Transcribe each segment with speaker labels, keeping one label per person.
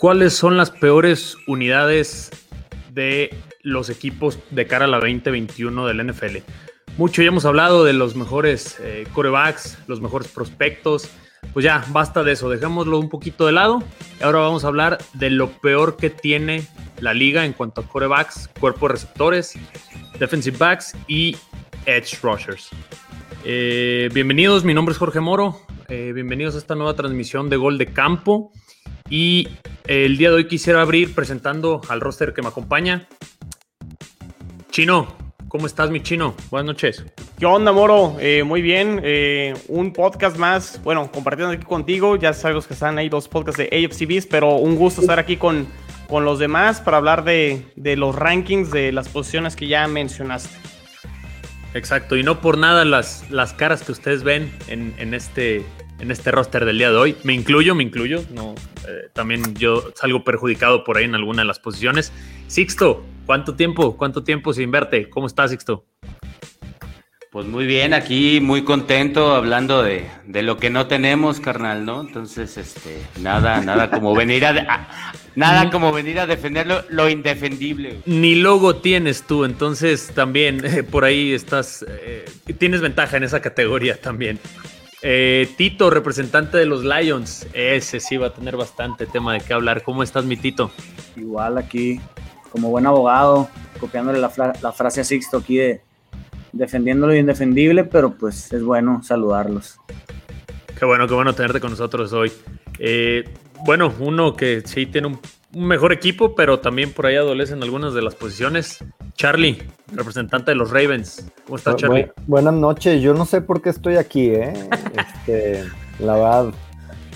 Speaker 1: ¿Cuáles son las peores unidades de los equipos de cara a la 2021 del NFL? Mucho ya hemos hablado de los mejores eh, corebacks, los mejores prospectos. Pues ya, basta de eso, dejémoslo un poquito de lado. Ahora vamos a hablar de lo peor que tiene la liga en cuanto a corebacks, cuerpos receptores, defensive backs y edge rushers. Eh, bienvenidos, mi nombre es Jorge Moro. Eh, bienvenidos a esta nueva transmisión de Gol de Campo. Y el día de hoy quisiera abrir presentando al roster que me acompaña. Chino, ¿cómo estás, mi chino? Buenas noches.
Speaker 2: ¿Qué onda, Moro? Eh, muy bien. Eh, un podcast más, bueno, compartiendo aquí contigo. Ya sabemos que están ahí dos podcasts de AFCBs, pero un gusto estar aquí con, con los demás para hablar de, de los rankings de las posiciones que ya mencionaste.
Speaker 1: Exacto, y no por nada las, las caras que ustedes ven en, en, este, en este roster del día de hoy. Me incluyo, me incluyo. No, eh, también yo salgo perjudicado por ahí en alguna de las posiciones. Sixto, ¿cuánto tiempo? ¿Cuánto tiempo sin verte? ¿Cómo estás, Sixto?
Speaker 3: Pues muy bien, aquí muy contento hablando de, de, lo que no tenemos, carnal, ¿no? Entonces, este, nada, nada como venir a, a nada como venir a defender lo, lo, indefendible.
Speaker 1: Ni logo tienes tú, entonces también eh, por ahí estás, eh, tienes ventaja en esa categoría también. Eh, Tito, representante de los Lions, ese sí va a tener bastante tema de qué hablar. ¿Cómo estás, mi Tito?
Speaker 4: Igual aquí, como buen abogado, copiándole la, la frase a Sixto aquí de defendiendo lo indefendible, pero pues es bueno saludarlos.
Speaker 1: Qué bueno, qué bueno tenerte con nosotros hoy. Eh, bueno, uno que sí tiene un, un, mejor equipo, pero también por ahí adolecen algunas de las posiciones. Charlie, representante de los Ravens. ¿Cómo estás, Charlie?
Speaker 5: Bu buenas noches. Yo no sé por qué estoy aquí, ¿eh? Este, la verdad.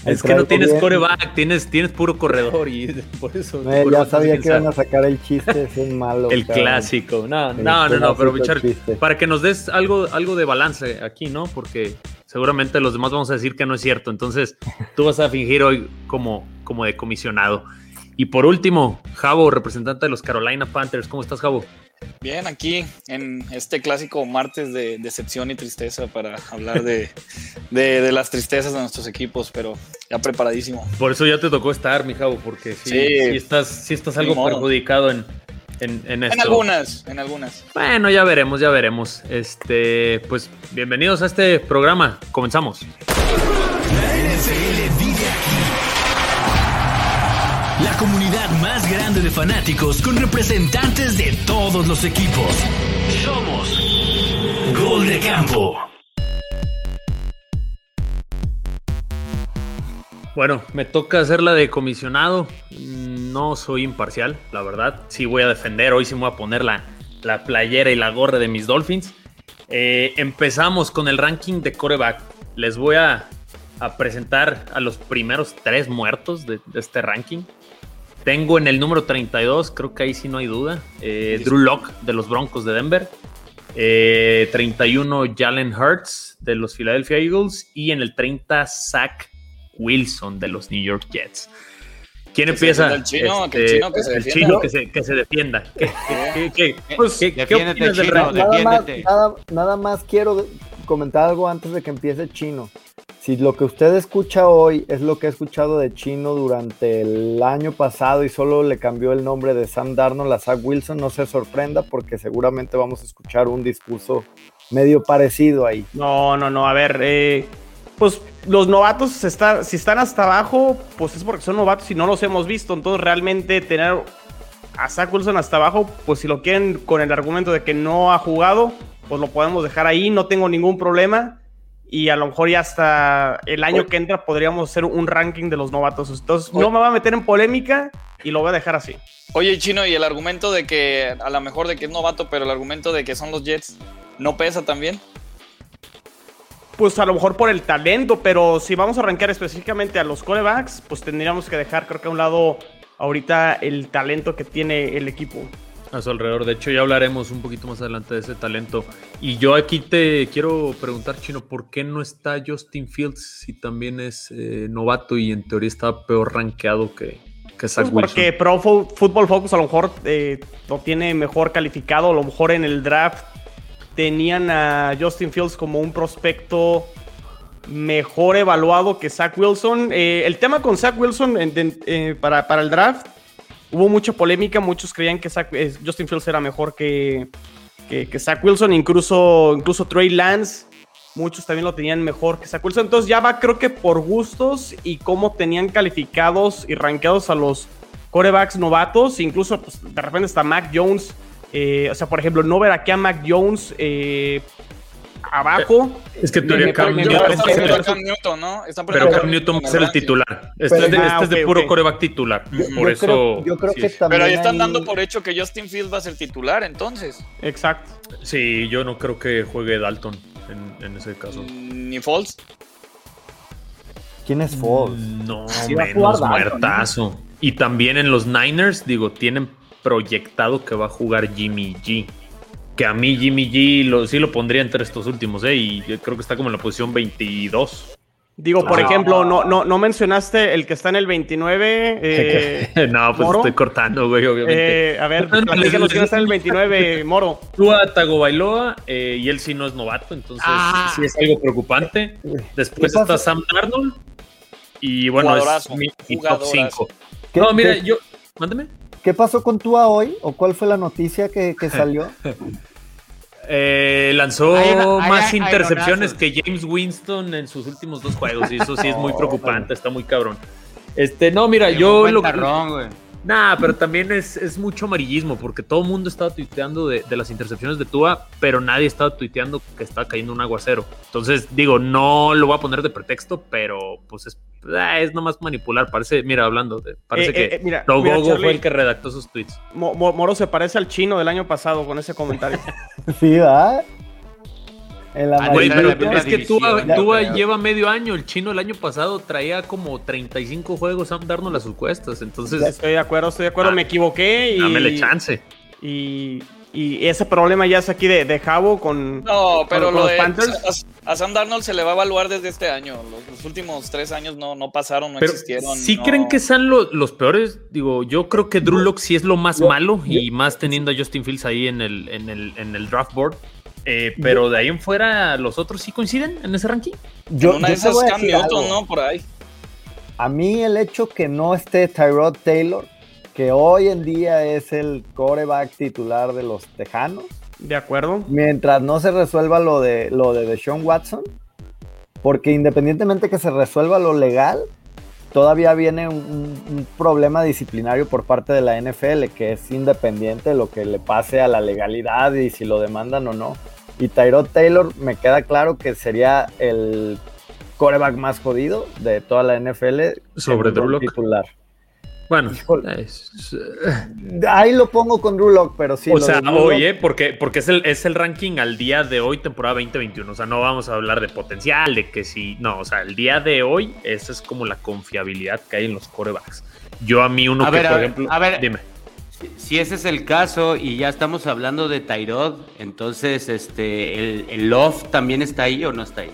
Speaker 1: Es que no tienes bien. coreback, tienes, tienes puro corredor y por eso.
Speaker 5: Eh, ya sabía que iban a sacar el chiste, es un malo.
Speaker 1: el cabrón. clásico. No, no, no, no, pero Charlie, para que nos des algo, algo de balance aquí, ¿no? Porque seguramente los demás vamos a decir que no es cierto. Entonces, tú vas a fingir hoy como, como de comisionado. Y por último, Javo, representante de los Carolina Panthers. ¿Cómo estás, Javo?
Speaker 6: Bien, aquí en este clásico martes de decepción y tristeza para hablar de, de, de, las tristezas de nuestros equipos, pero ya preparadísimo.
Speaker 1: Por eso ya te tocó estar, mi Javo, porque sí, sí. sí estás, sí estás algo modo. perjudicado en, en, en, esto.
Speaker 6: En algunas, en algunas.
Speaker 1: Bueno, ya veremos, ya veremos. Este, pues bienvenidos a este programa. Comenzamos.
Speaker 7: La NFL vive aquí. La comunidad grande de fanáticos con representantes de todos los equipos. Somos Gol de Campo.
Speaker 1: Bueno, me toca hacer la de comisionado. No soy imparcial, la verdad. Sí voy a defender, hoy sí me voy a poner la, la playera y la gorra de mis Dolphins. Eh, empezamos con el ranking de coreback. Les voy a, a, presentar a los primeros tres muertos de, este ranking. Tengo en el número 32, creo que ahí sí no hay duda, eh, Drew Locke de los Broncos de Denver. Eh, 31, Jalen Hurts de los Philadelphia Eagles. Y en el 30, Zach Wilson de los New York Jets. ¿Quién empieza?
Speaker 6: El chino, este, el chino, que, se
Speaker 1: el chino que, se, que se defienda. ¿Qué, qué, qué,
Speaker 3: pues, ¿qué, qué opinas del
Speaker 5: nada, más, nada, nada más quiero comentar algo antes de que empiece Chino. Si lo que usted escucha hoy es lo que he escuchado de Chino durante el año pasado y solo le cambió el nombre de Sam Darnold a Zach Wilson, no se sorprenda porque seguramente vamos a escuchar un discurso medio parecido ahí.
Speaker 2: No, no, no, a ver, eh, pues los novatos, está, si están hasta abajo, pues es porque son novatos y no los hemos visto. Entonces, realmente tener a Zach Wilson hasta abajo, pues si lo quieren con el argumento de que no ha jugado, pues lo podemos dejar ahí, no tengo ningún problema. Y a lo mejor ya hasta el año que entra podríamos hacer un ranking de los novatos. Entonces, no me va a meter en polémica y lo voy a dejar así.
Speaker 6: Oye, Chino, y el argumento de que a lo mejor de que es novato, pero el argumento de que son los Jets, ¿no pesa también?
Speaker 2: pues a lo mejor por el talento, pero si vamos a arrancar específicamente a los corebacks, pues tendríamos que dejar creo que a un lado ahorita el talento que tiene el equipo.
Speaker 1: A su alrededor, de hecho ya hablaremos un poquito más adelante de ese talento. Y yo aquí te quiero preguntar, Chino, ¿por qué no está Justin Fields si también es eh, novato y en teoría está peor rankeado que, que Zach
Speaker 2: pues Porque Pro Football Focus a lo mejor eh, lo tiene mejor calificado, a lo mejor en el draft tenían a Justin Fields como un prospecto mejor evaluado que Zach Wilson. Eh, el tema con Zach Wilson en- en- eh, para, para el draft, hubo mucha polémica, muchos creían que Zach- eh, Justin Fields era mejor que, que, Zach Wilson, incluso, incluso Trey Lance, muchos también lo tenían mejor que Zach Wilson. Entonces ya va creo que por gustos y cómo tenían calificados y rankeados a los corebacks novatos, incluso pues, de repente está Mac Jones. eh, o sea, por ejemplo, no ver aquí a Mac Jones eh, abajo.
Speaker 1: Es que teoría Cam Newton
Speaker 6: ¿no?
Speaker 1: Pero Cam Newton va a
Speaker 6: en
Speaker 1: ser el titular. Este
Speaker 5: Pero-
Speaker 1: es de,
Speaker 2: Ah,
Speaker 1: este es puro
Speaker 2: ok.
Speaker 1: coreback titular.
Speaker 5: Yo-
Speaker 1: Por
Speaker 5: yo
Speaker 1: eso.
Speaker 5: creo, yo creo
Speaker 1: sí
Speaker 5: que
Speaker 1: es.
Speaker 5: también
Speaker 6: Pero ahí están dando por hecho que Justin Fields va a ser titular, entonces.
Speaker 2: Exacto.
Speaker 1: Sí, yo no creo que juegue Dalton en, en ese caso.
Speaker 6: Ni Falls.
Speaker 5: ¿Quién es?
Speaker 1: No,
Speaker 4: Sí va a jugar
Speaker 1: menos
Speaker 4: Dalton,
Speaker 1: muertazo. Y también en los Niners, digo, tienen proyectado que va a jugar Jimmy G. Que a mí Jimmy G lo, sí lo pondría entre estos últimos, ¿eh? Y yo creo que está como en la posición 22.
Speaker 2: Digo, por
Speaker 1: Ah.
Speaker 2: ejemplo, no, no, no mencionaste el que está en el 29. eh,
Speaker 1: no, pues
Speaker 2: ¿Moro?
Speaker 1: estoy cortando, güey, obviamente.
Speaker 2: eh, a ver,
Speaker 1: No, no,
Speaker 2: platícanos quién está en el 29, Moro.
Speaker 1: Tua Tagovailoa eh, y él sí no es novato, entonces
Speaker 2: Ah.
Speaker 1: sí es algo preocupante. Después está Sam Darnold y bueno,
Speaker 6: Jugadorazo,
Speaker 1: es mi, mi top
Speaker 6: jugadorazo.
Speaker 1: 5.
Speaker 5: ¿Qué,
Speaker 1: No, mira, yo... Mándeme.
Speaker 5: Qué pasó con Tua hoy? ¿O cuál fue la noticia que, que salió?
Speaker 1: Eh, lanzó
Speaker 3: Hay una- hay-
Speaker 1: más
Speaker 3: hay
Speaker 1: intercepciones que James Winston en sus últimos dos juegos y eso sí es muy preocupante, está muy cabrón. Este, no, mira, yo lo
Speaker 3: Tarrón, güey.
Speaker 1: Nah, pero también es, es mucho amarillismo porque todo el mundo estaba tuiteando de, de las intercepciones de Tua, pero nadie estaba tuiteando que estaba cayendo un aguacero. Entonces, digo, no lo voy a poner de pretexto, pero pues es, ah, es nomás manipular. Parece, mira, hablando, de, parece
Speaker 2: Eh,
Speaker 1: que
Speaker 2: eh, eh, mira,
Speaker 1: Dogogo
Speaker 2: mira, Charlie,
Speaker 1: fue el que redactó esos tweets.
Speaker 2: Mo- Mo- Moro se parece al chino del año pasado con ese comentario.
Speaker 5: Sí, ¿verdad? El
Speaker 1: Güey, pero
Speaker 3: la
Speaker 1: es que Tua, lleva medio año. El chino el año pasado traía como 35 juegos Sam Darnold a sus cuestas. Entonces,
Speaker 2: Estoy de acuerdo, estoy de acuerdo.
Speaker 1: Ah,
Speaker 2: me equivoqué y,
Speaker 1: dámele chance.
Speaker 2: y, y ese problema ya es aquí de, de Jabo con.
Speaker 6: No, pero
Speaker 2: con
Speaker 6: lo
Speaker 2: los
Speaker 6: de
Speaker 2: Panthers.
Speaker 6: a, a Sam Darnold se le va a evaluar desde este año. Los, los últimos tres años no, no pasaron, no
Speaker 1: Pero
Speaker 6: existieron.
Speaker 1: ¿sí
Speaker 6: no-
Speaker 1: creen que sean lo- los peores? Digo, yo creo que Drew Lock sí es lo más
Speaker 5: yo-
Speaker 1: malo y más teniendo a Justin Fields ahí en el, en el, en el draft board. Eh, pero de ahí en fuera, ¿los otros sí coinciden en ese ranking?
Speaker 5: Yo,
Speaker 6: en una
Speaker 5: yo
Speaker 6: de esas Newton. ¿no? Por ahí.
Speaker 5: A mí el hecho que no esté Tyrod Taylor, que hoy en día es el coreback titular de los Tejanos,
Speaker 2: De acuerdo.
Speaker 5: mientras no se resuelva lo de lo de Deshaun Watson, porque independientemente que se resuelva lo legal, todavía viene un, un- un problema disciplinario por parte de la NFL que es independiente de lo que le pase a la legalidad y si lo demandan o no. Y Tyrod Taylor me queda claro que sería el coreback más jodido de toda la NFL
Speaker 1: Sobre
Speaker 5: el
Speaker 1: Drew Lock.
Speaker 5: titular.
Speaker 1: Bueno, es-
Speaker 5: Ahí lo pongo con Drew Lock, pero sí.
Speaker 1: o sea, ¿eh? Porque, porque es, el, es el ranking al día de hoy, temporada 2021. O sea, no vamos a hablar de potencial, de que si. No, o sea, el día de hoy, esa es como la confiabilidad que hay en los corebacks. Yo a mí, uno
Speaker 3: A
Speaker 1: que,
Speaker 3: ver, a
Speaker 1: por
Speaker 3: ver,
Speaker 1: ejemplo.
Speaker 3: a ver.
Speaker 1: Dime.
Speaker 3: Si- ese es el caso y ya estamos hablando de Tyrod, entonces este el, el Love también está ahí o no está ahí.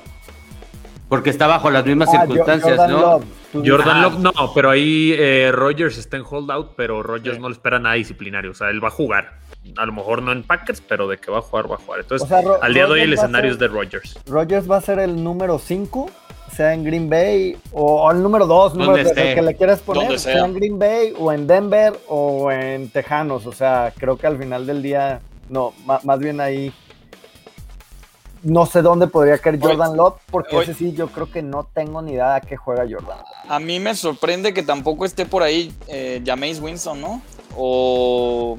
Speaker 3: Porque está bajo las mismas
Speaker 5: Ah,
Speaker 3: circunstancias,
Speaker 5: Jordan
Speaker 3: ¿no?
Speaker 5: Love.
Speaker 1: Jordan
Speaker 3: Ah.
Speaker 1: Love, no, pero ahí eh, Rogers está en holdout, pero Rogers
Speaker 2: Sí.
Speaker 1: no le espera nada disciplinario. O sea, él va a jugar. A lo mejor no en Packers, pero de que va a jugar, va a jugar. Entonces,
Speaker 5: O sea,
Speaker 1: al día de hoy el escenario es de Rogers.
Speaker 5: Rogers va a ser el número 5, sea en Green Bay o el número 2, número tres, el que le quieras poner, sea.
Speaker 6: sea.
Speaker 5: en Green Bay o en Denver o en Tejanos. O sea, creo que al final del día, no, más bien ahí. No sé dónde podría caer Jordan Love, porque ese sí, yo creo que no tengo ni idea a qué juega Jordan.
Speaker 6: A mí me sorprende que tampoco esté por ahí eh, Jameis Winston, ¿no? O.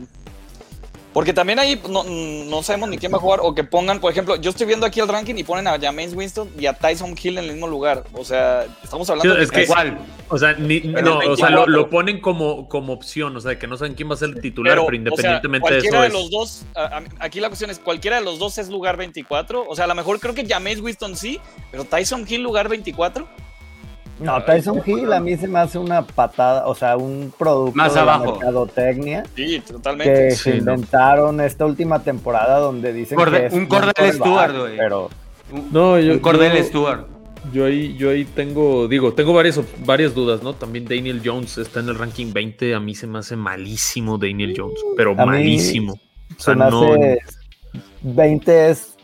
Speaker 6: Porque también ahí no, no sabemos ni quién va a jugar. O que pongan, por ejemplo, yo estoy viendo aquí el ranking y ponen a Jameis Winston y a Tyson Hill en el mismo lugar. O sea, estamos hablando
Speaker 1: Sí, es que-
Speaker 3: Igual.
Speaker 1: O sea, ni-
Speaker 6: Pero
Speaker 1: no, o sea, lo,
Speaker 6: 24.
Speaker 1: lo ponen como, como opción, o sea, que no saben quién va a ser el titular, pero,
Speaker 6: o sea,
Speaker 1: independientemente de
Speaker 6: cualquiera
Speaker 1: eso
Speaker 6: de
Speaker 1: es-
Speaker 6: los dos, aquí la cuestión es, cualquiera de los dos es lugar 24. O sea, a lo mejor creo que Jameis Winston sí, pero Tyson Hill lugar 24.
Speaker 5: No, Tyson Hill a mí se me hace una patada, o sea, un producto
Speaker 3: Más
Speaker 5: de la
Speaker 3: abajo.
Speaker 5: mercadotecnia
Speaker 6: Sí,
Speaker 5: que
Speaker 6: totalmente.
Speaker 5: se
Speaker 1: Sí, no.
Speaker 5: inventaron esta última temporada donde dicen
Speaker 3: Corde-
Speaker 5: que es
Speaker 3: un Cordell Stewart, güey.
Speaker 5: Pero
Speaker 3: Un,
Speaker 1: No, yo-
Speaker 3: un Cordell
Speaker 1: yo-
Speaker 3: Stewart.
Speaker 1: Yo ahí, yo ahí tengo, digo, tengo varias, varias dudas, ¿no? También Daniel Jones está en el ranking 20, a mí se me hace malísimo Daniel Jones, pero
Speaker 5: A mí
Speaker 1: malísimo. O
Speaker 5: se
Speaker 1: sea,
Speaker 5: me
Speaker 1: no,
Speaker 5: hace 20 es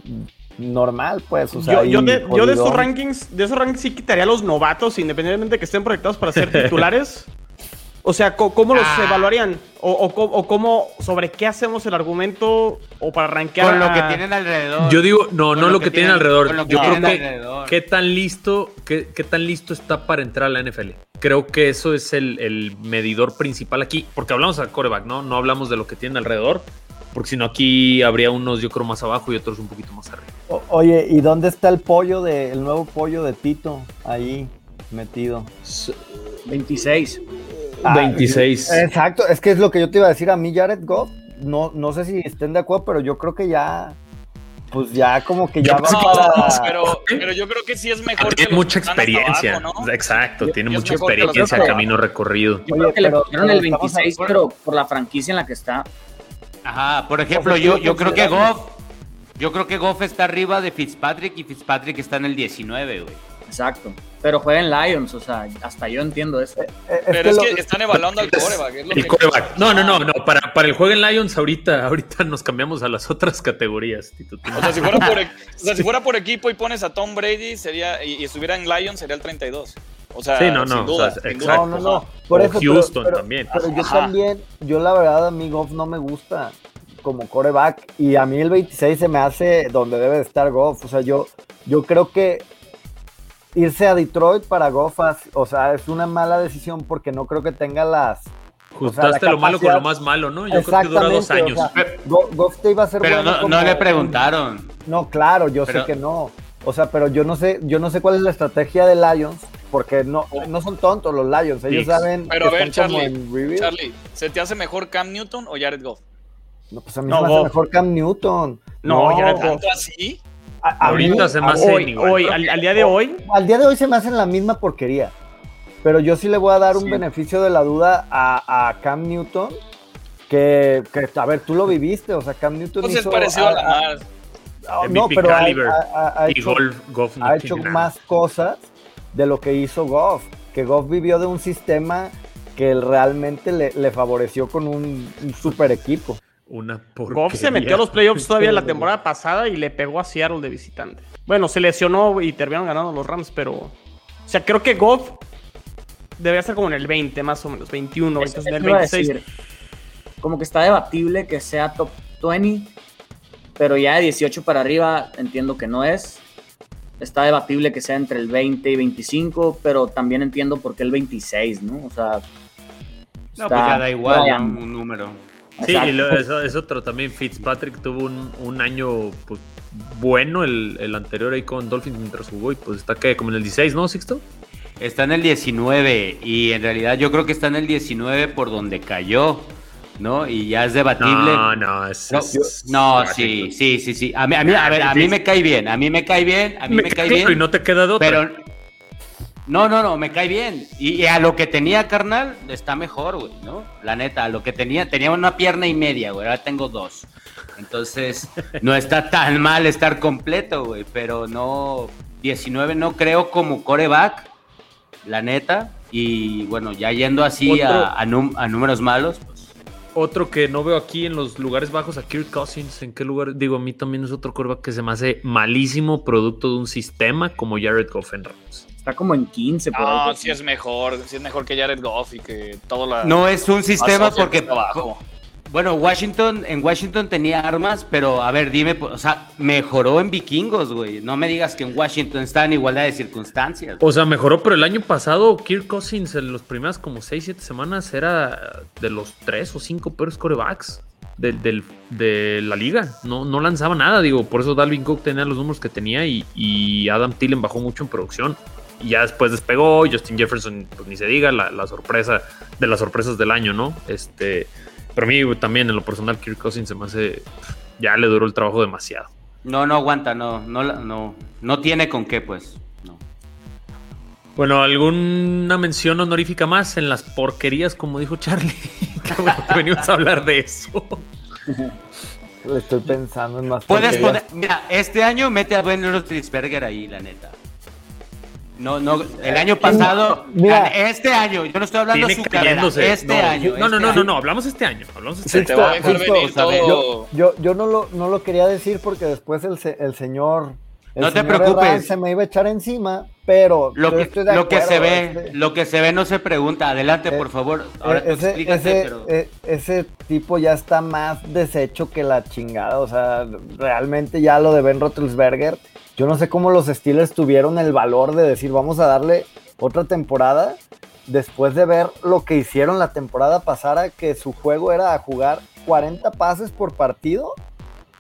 Speaker 5: normal, pues. O sea,
Speaker 2: Yo, de, yo de esos rankings, de esos rankings sí quitaría a los novatos, independientemente de que estén proyectados para ser titulares. O sea, ¿cómo los
Speaker 3: Ah.
Speaker 2: evaluarían? O, o co- o cómo, sobre qué hacemos el argumento o para rankear
Speaker 3: Con lo que tienen alrededor.
Speaker 1: Yo digo, no,
Speaker 3: Con
Speaker 1: no lo que, tienen alrededor.
Speaker 3: con lo que
Speaker 1: Yo creo que
Speaker 3: alrededor.
Speaker 1: qué tan listo, qué, qué tan listo está para entrar a la NFL. Creo que eso es el, el medidor principal aquí, porque hablamos al coreback, ¿no? No hablamos de lo que tienen alrededor, porque si no aquí habría unos, yo creo, más abajo y otros un poquito más arriba.
Speaker 5: O- oye, ¿y dónde está el pollo de, el nuevo pollo de Tito ahí metido?
Speaker 4: 26.
Speaker 5: Ah,
Speaker 1: 26.
Speaker 5: Exacto, es que es lo que yo te iba a decir a mí, Jared Goff. No, no sé si estén de acuerdo, pero yo creo que ya, pues ya como que ya va para.
Speaker 6: pero, pero yo creo que sí es mejor que
Speaker 1: Tiene mucha experiencia.
Speaker 6: abajo, ¿no?
Speaker 1: Exacto,
Speaker 6: Yo-
Speaker 1: tiene
Speaker 6: yo
Speaker 1: mucha experiencia, camino recorrido.
Speaker 4: Yo
Speaker 5: Oye,
Speaker 4: creo que le pusieron el
Speaker 5: estamos
Speaker 4: 26,
Speaker 5: hablando-
Speaker 4: pero por la franquicia en la que está.
Speaker 3: Ajá, por ejemplo, yo,
Speaker 5: ¿qué
Speaker 3: yo creo que? Goff. Yo creo que Goff está arriba de Fitzpatrick y Fitzpatrick está en el 19, güey.
Speaker 4: Exacto. Pero juega en Lions, o sea, hasta yo entiendo eso.
Speaker 5: Eh, es
Speaker 6: Pero
Speaker 5: que
Speaker 6: es que están evaluando al coreback. Es lo
Speaker 1: El
Speaker 6: que-
Speaker 1: coreback. No, no, no, no. Para, para el juego en Lions, ahorita, ahorita nos cambiamos a las otras categorías. Tito.
Speaker 6: O sea, si fuera, por, e- o sea, si fuera por equipo y pones a Tom Brady sería y, y estuviera en Lions sería el 32. O sea,
Speaker 1: Sí, no, no,
Speaker 6: sin duda.
Speaker 1: o sea,
Speaker 6: sin
Speaker 1: exacto.
Speaker 6: duda.
Speaker 5: No, no, no. Por
Speaker 1: O
Speaker 5: eso, pero-
Speaker 1: Houston
Speaker 5: pero,
Speaker 1: también.
Speaker 5: Pero yo
Speaker 6: Ajá.
Speaker 5: también, yo la verdad a mí Goff no me gusta como coreback y a mí el 26 se me hace donde debe de estar Goff. O sea, yo, yo creo que irse a Detroit para Goff, o sea, es una mala decisión porque no creo que tenga las...
Speaker 1: Justaste
Speaker 5: la
Speaker 1: lo malo con lo más malo, ¿no? Yo creo que dura dos años.
Speaker 5: o sea, Goff te iba a ser
Speaker 3: Pero
Speaker 5: bueno
Speaker 3: no,
Speaker 5: como
Speaker 3: no le
Speaker 5: un-
Speaker 3: preguntaron.
Speaker 5: No, claro, yo
Speaker 3: Pero-
Speaker 5: sé que no. O sea, pero yo no sé, yo no sé cuál es la estrategia de Lions, porque no, no son tontos los Lions, ellos saben
Speaker 6: Pero a ver,
Speaker 5: están como
Speaker 6: Charlie,
Speaker 5: en.
Speaker 6: Charlie, ¿se te hace mejor Cam Newton o Jared Goff?
Speaker 5: No, pues a mí
Speaker 2: No,
Speaker 5: me hace mejor Cam Newton.
Speaker 2: No, Jared Goff.
Speaker 6: ¿Tanto así?
Speaker 5: a- a
Speaker 1: Ahorita
Speaker 5: mí-
Speaker 1: se me hace-
Speaker 2: Hoy,
Speaker 1: igual.
Speaker 2: hoy, al, al día de hoy,
Speaker 5: Al día de hoy se me hacen la misma porquería. Pero yo sí le voy a dar un
Speaker 4: Sí.
Speaker 5: beneficio de la duda a, a Cam Newton. Que, que, a ver, tú lo viviste. O sea, Cam Newton
Speaker 6: Pues es
Speaker 5: hizo.
Speaker 6: parecido a
Speaker 5: a-
Speaker 6: Lamar.
Speaker 5: a-
Speaker 1: MVP
Speaker 5: no, pero ha,
Speaker 1: caliber.
Speaker 5: ha- ha- ha
Speaker 1: Y
Speaker 5: hecho,
Speaker 1: Golf, Goff no
Speaker 5: ha hecho más cosas de lo que hizo Goff. Que Goff vivió de un sistema que realmente le, le favoreció con un, un super equipo.
Speaker 1: Una porquería.
Speaker 2: Goff se metió a los playoffs todavía la temporada pasada y le pegó a Seattle de visitante. Bueno, se lesionó y terminaron ganando los Rams, pero. O sea, creo que Goff debería estar como en el 20, más o menos, 21,
Speaker 4: Eso
Speaker 2: entonces en el
Speaker 4: te iba a
Speaker 2: 26.
Speaker 4: decir. Como que está debatible que sea top 20, pero ya de 18 para arriba entiendo que no es. Está debatible que sea entre el 20 y 25, pero también entiendo por qué el 26, ¿no? O sea,
Speaker 3: No,
Speaker 4: está-
Speaker 3: pues ya da igual. Un número.
Speaker 1: Sí, y lo- eso es otro también. Fitzpatrick tuvo un, un año pues, bueno, el, el anterior ahí con Dolphins mientras jugó y pues está que como en el 16, ¿no, Sixto?
Speaker 3: Está en el 19 y en realidad yo creo que está en el 19 por donde cayó, ¿no? Y ya es debatible.
Speaker 1: No, no, es,
Speaker 3: No,
Speaker 1: es-
Speaker 3: no,
Speaker 1: es-
Speaker 3: sí, sí, sí, sí. A mí, a mí, a ver, a mí me cae bien, a mí me cae bien, a mí me,
Speaker 1: Me
Speaker 3: cae bien.
Speaker 1: y no te queda de otra.
Speaker 3: Pero no, no, no, me cae bien. Y, y a lo que tenía, carnal, está mejor, güey, ¿no? La neta, a lo que tenía, tenía una pierna y media, güey, ahora tengo dos. Entonces, no está tan mal estar completo, güey, pero no, 19 no creo como coreback, la neta. Y bueno, ya yendo así a, a num- a números malos, pues
Speaker 1: Otro que no veo aquí en los lugares bajos, a Kirk Cousins, ¿en qué lugar? Digo, a mí también es otro coreback que se me hace malísimo producto de un sistema como Jared Goff en Rams.
Speaker 4: está como en 15 por
Speaker 6: No,
Speaker 4: ahí.
Speaker 6: sí es mejor, sí es mejor que Jared Goff y que todo la
Speaker 3: no es un sistema porque
Speaker 6: que abajo.
Speaker 3: Bueno, Washington, en Washington tenía armas, pero a ver, dime, o sea, mejoró en vikingos, güey. No me digas que en Washington está en igualdad de circunstancias.
Speaker 1: O sea, mejoró, pero el año pasado Kirk Cousins en las primeras como 6, 7 semanas era de los 3 o 5 peores corebacks de la liga. No, no lanzaba nada, digo, por eso Dalvin Cook tenía los números que tenía y, Adam Thielen bajó mucho en producción. Y ya después despegó, Justin Jefferson, pues ni se diga, la sorpresa de las sorpresas del año, ¿no? Este, pero a mí también en lo personal Kirk Cousins se me hace, ya le duró el trabajo demasiado.
Speaker 3: No, no aguanta, no, no, la- no, no tiene con qué, pues. No.
Speaker 1: Bueno, ¿alguna mención honorífica más en las porquerías, como dijo Charlie? Qué bueno que venimos a hablar de eso.
Speaker 5: Estoy pensando en más
Speaker 3: Puedes
Speaker 5: porquerías.
Speaker 3: poner, mira, este año mete a Ben Roethlisberger ahí, la neta. No, no, el año pasado,
Speaker 5: Mira.
Speaker 3: este año, yo no estoy hablando de su carrera, este
Speaker 1: no,
Speaker 3: año.
Speaker 1: No, no,
Speaker 3: este
Speaker 1: no, no, no, hablamos este año. Hablamos este año.
Speaker 6: te
Speaker 5: Justo,
Speaker 6: venir todo.
Speaker 5: Yo, yo no, lo, no lo quería decir porque después el, el señor. el
Speaker 3: No te preocupes.
Speaker 5: Herrán se me iba a echar encima, pero
Speaker 3: Lo que,
Speaker 5: estoy de
Speaker 3: lo que se ve,
Speaker 5: este-
Speaker 3: lo que se ve no se pregunta. Adelante,
Speaker 5: Eh,
Speaker 3: por favor. Ahora tú
Speaker 5: ese, ese-
Speaker 3: pero...
Speaker 5: eh, ese tipo ya está más deshecho que la chingada. O sea, realmente ya lo de Ben Roethlisberger. Yo no sé cómo los Steelers tuvieron el valor de decir vamos a darle otra temporada después de ver lo que hicieron la temporada pasada, que su juego era jugar 40 pases por partido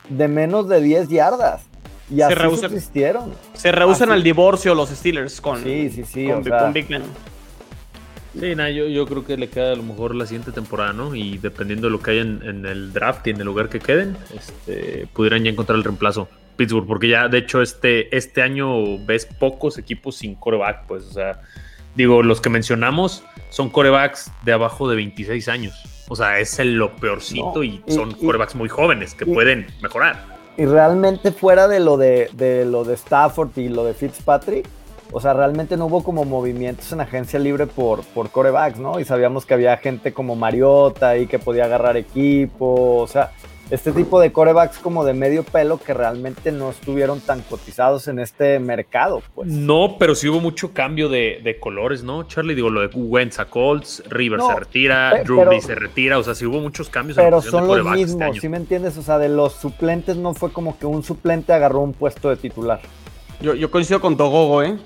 Speaker 5: de menos de 10 yardas. Y
Speaker 2: Se
Speaker 5: así
Speaker 2: rehusan-
Speaker 5: subsistieron.
Speaker 2: Se rehusan
Speaker 5: Así-
Speaker 2: al divorcio los Steelers con,
Speaker 5: Sí, sí, sí.
Speaker 2: con,
Speaker 5: o sea,
Speaker 2: con Big Ben.
Speaker 1: Sí, nada, yo, yo creo que le queda a lo mejor la siguiente temporada, ¿no? Y dependiendo de lo que haya en, en el draft y en el lugar que queden, este, pudieran ya encontrar el reemplazo. Pittsburgh, porque ya de hecho este, este año ves pocos equipos sin coreback, pues, o sea, digo, los que mencionamos son corebacks de abajo de 26 años. O sea, es el lo peorcito
Speaker 5: No,
Speaker 1: y
Speaker 5: y-
Speaker 1: son
Speaker 5: y-
Speaker 1: corebacks muy jóvenes que
Speaker 5: y-
Speaker 1: pueden mejorar.
Speaker 5: Y realmente fuera de lo de, de lo de Stafford y lo de Fitzpatrick, o sea, realmente no hubo como movimientos en agencia libre por, por corebacks, ¿no? Y sabíamos que había gente como Mariota ahí que podía agarrar equipo, o sea, este tipo de corebacks como de medio pelo que realmente no estuvieron tan cotizados en este mercado, pues.
Speaker 1: No, pero sí hubo mucho cambio de, de colores, ¿no? Charlie, digo, lo de Wentz a Colts, Rivers
Speaker 5: No,
Speaker 1: se retira,
Speaker 5: pe-
Speaker 1: Drew
Speaker 5: pero-
Speaker 1: Brees se retira, o sea, sí hubo muchos cambios en
Speaker 5: Pero
Speaker 1: posición
Speaker 5: son
Speaker 1: de
Speaker 5: los
Speaker 1: este
Speaker 5: mismos,
Speaker 1: año.
Speaker 5: ¿sí me entiendes? O sea, de los suplentes no fue como que un suplente agarró un puesto de titular.
Speaker 2: Yo, yo coincido con Togogo, ¿eh?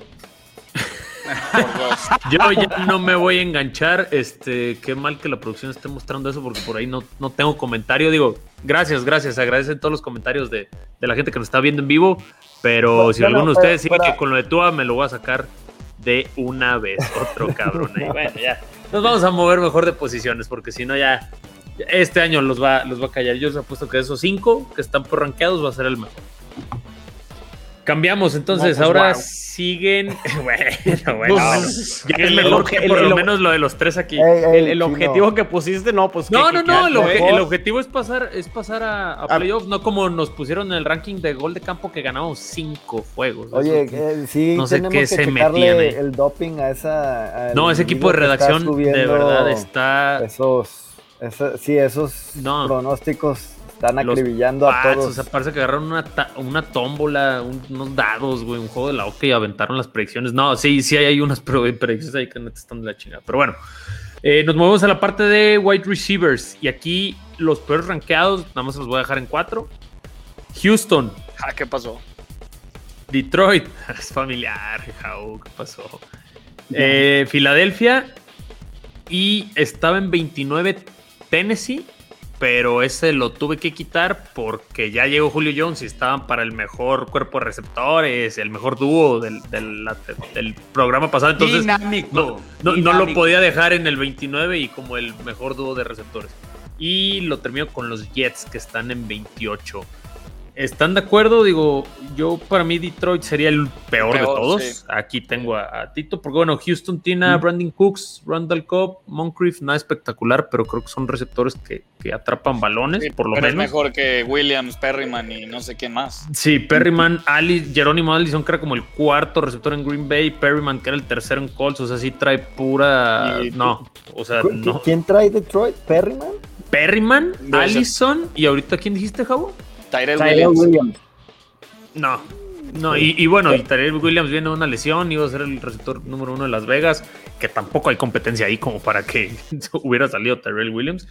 Speaker 1: Yo ya no me voy a enganchar. Este, qué mal que la producción esté mostrando eso, porque por ahí no, no tengo comentario. Digo, gracias, gracias. Agradecen todos los comentarios de, de la gente que nos está viendo en vivo. Pero si alguno de ustedes sigue que con lo de Tua, me lo voy a sacar de una vez. Otro cabrón ahí. Bueno, ya. Nos vamos a mover mejor de posiciones, porque si no, ya. ya Este año los va, los va a callar. Yo les apuesto que de esos cinco que están por rankeados va a ser el mejor. Cambiamos, entonces,
Speaker 2: No, pues,
Speaker 1: ahora
Speaker 2: wow.
Speaker 1: siguen. bueno, bueno, bueno. Ya es
Speaker 2: El-
Speaker 1: mejor
Speaker 2: el-
Speaker 1: que
Speaker 2: el-
Speaker 1: por
Speaker 2: el-
Speaker 1: lo menos lo de los tres aquí.
Speaker 5: Ey, ey,
Speaker 2: El, objetivo que pusiste, no, pues.
Speaker 1: No,
Speaker 2: que-
Speaker 1: no,
Speaker 2: que-
Speaker 1: no, el,
Speaker 2: que-
Speaker 1: obje-
Speaker 2: ¿eh?
Speaker 1: el objetivo es pasar, es pasar a, a
Speaker 2: Ah.
Speaker 1: playoff, no como nos pusieron en el ranking de gol de campo que ganamos cinco juegos.
Speaker 5: Oye, eh, sí,
Speaker 1: no sé
Speaker 5: tenemos
Speaker 1: qué
Speaker 5: que
Speaker 1: se metían ahí.
Speaker 5: el doping a esa.
Speaker 1: no, ese equipo de redacción de verdad está
Speaker 5: Esos, esa- sí, esos
Speaker 1: No.
Speaker 5: pronósticos están
Speaker 1: Los
Speaker 5: acribillando a
Speaker 1: Pats,
Speaker 5: todos.
Speaker 1: O sea, parece que agarraron una, una tómbola, un- unos dados, güey, un juego de la OCA y aventaron las predicciones. No, sí, sí hay unas predicciones ahí que no te están de la chingada. Pero bueno, eh, nos movemos a la parte de wide receivers. Y aquí los peores rankeados, nada más los voy a dejar en cuatro. Houston,
Speaker 6: Ah, ¿Qué pasó?
Speaker 1: Detroit, es familiar, Jau, ¿qué pasó? Eh, Filadelfia y estaba en 29 Tennessee, pero ese lo tuve que quitar porque ya llegó Julio Jones y estaban para el mejor cuerpo de receptores, el mejor dúo del, del- la- del programa pasado. Entonces,
Speaker 3: dinámico.
Speaker 1: no, no, no lo
Speaker 3: dinámico.
Speaker 1: podía dejar en el 29 y como el mejor dúo de receptores. Y lo termino con los Jets que están en 28. ¿Están de acuerdo? Digo, yo para mí Detroit sería el peor, de
Speaker 6: Peor,
Speaker 1: todos.
Speaker 6: sí.
Speaker 1: Aquí tengo a, a Tito, porque bueno, Houston tiene a Brandon Cooks, Randall Cobb, Moncrief, nada espectacular, pero creo que son receptores que, que atrapan balones,
Speaker 6: Sí,
Speaker 1: por lo
Speaker 6: pero
Speaker 1: menos.
Speaker 6: es mejor que Williams, Perryman y no sé quién más.
Speaker 1: Sí, Perryman, Ali, Jerónimo Allison, que era como el cuarto receptor en Green Bay, Perryman, que era el tercero en Colts, o sea, sí trae pura.
Speaker 6: Y-
Speaker 1: no, o sea,
Speaker 5: ¿Qui-
Speaker 1: no.
Speaker 5: ¿Quién trae Detroit? ¿Perryman?
Speaker 1: Perryman. Allison, y ahorita, ¿quién dijiste, Javo?
Speaker 6: Tyrell
Speaker 4: Tyrell
Speaker 6: Williams.
Speaker 4: Williams.
Speaker 1: No. No, y, y bueno, y Tyrell Williams viene de una lesión, iba a ser el receptor número uno de Las Vegas, que tampoco hay competencia ahí como para que hubiera salido Tyrell Williams.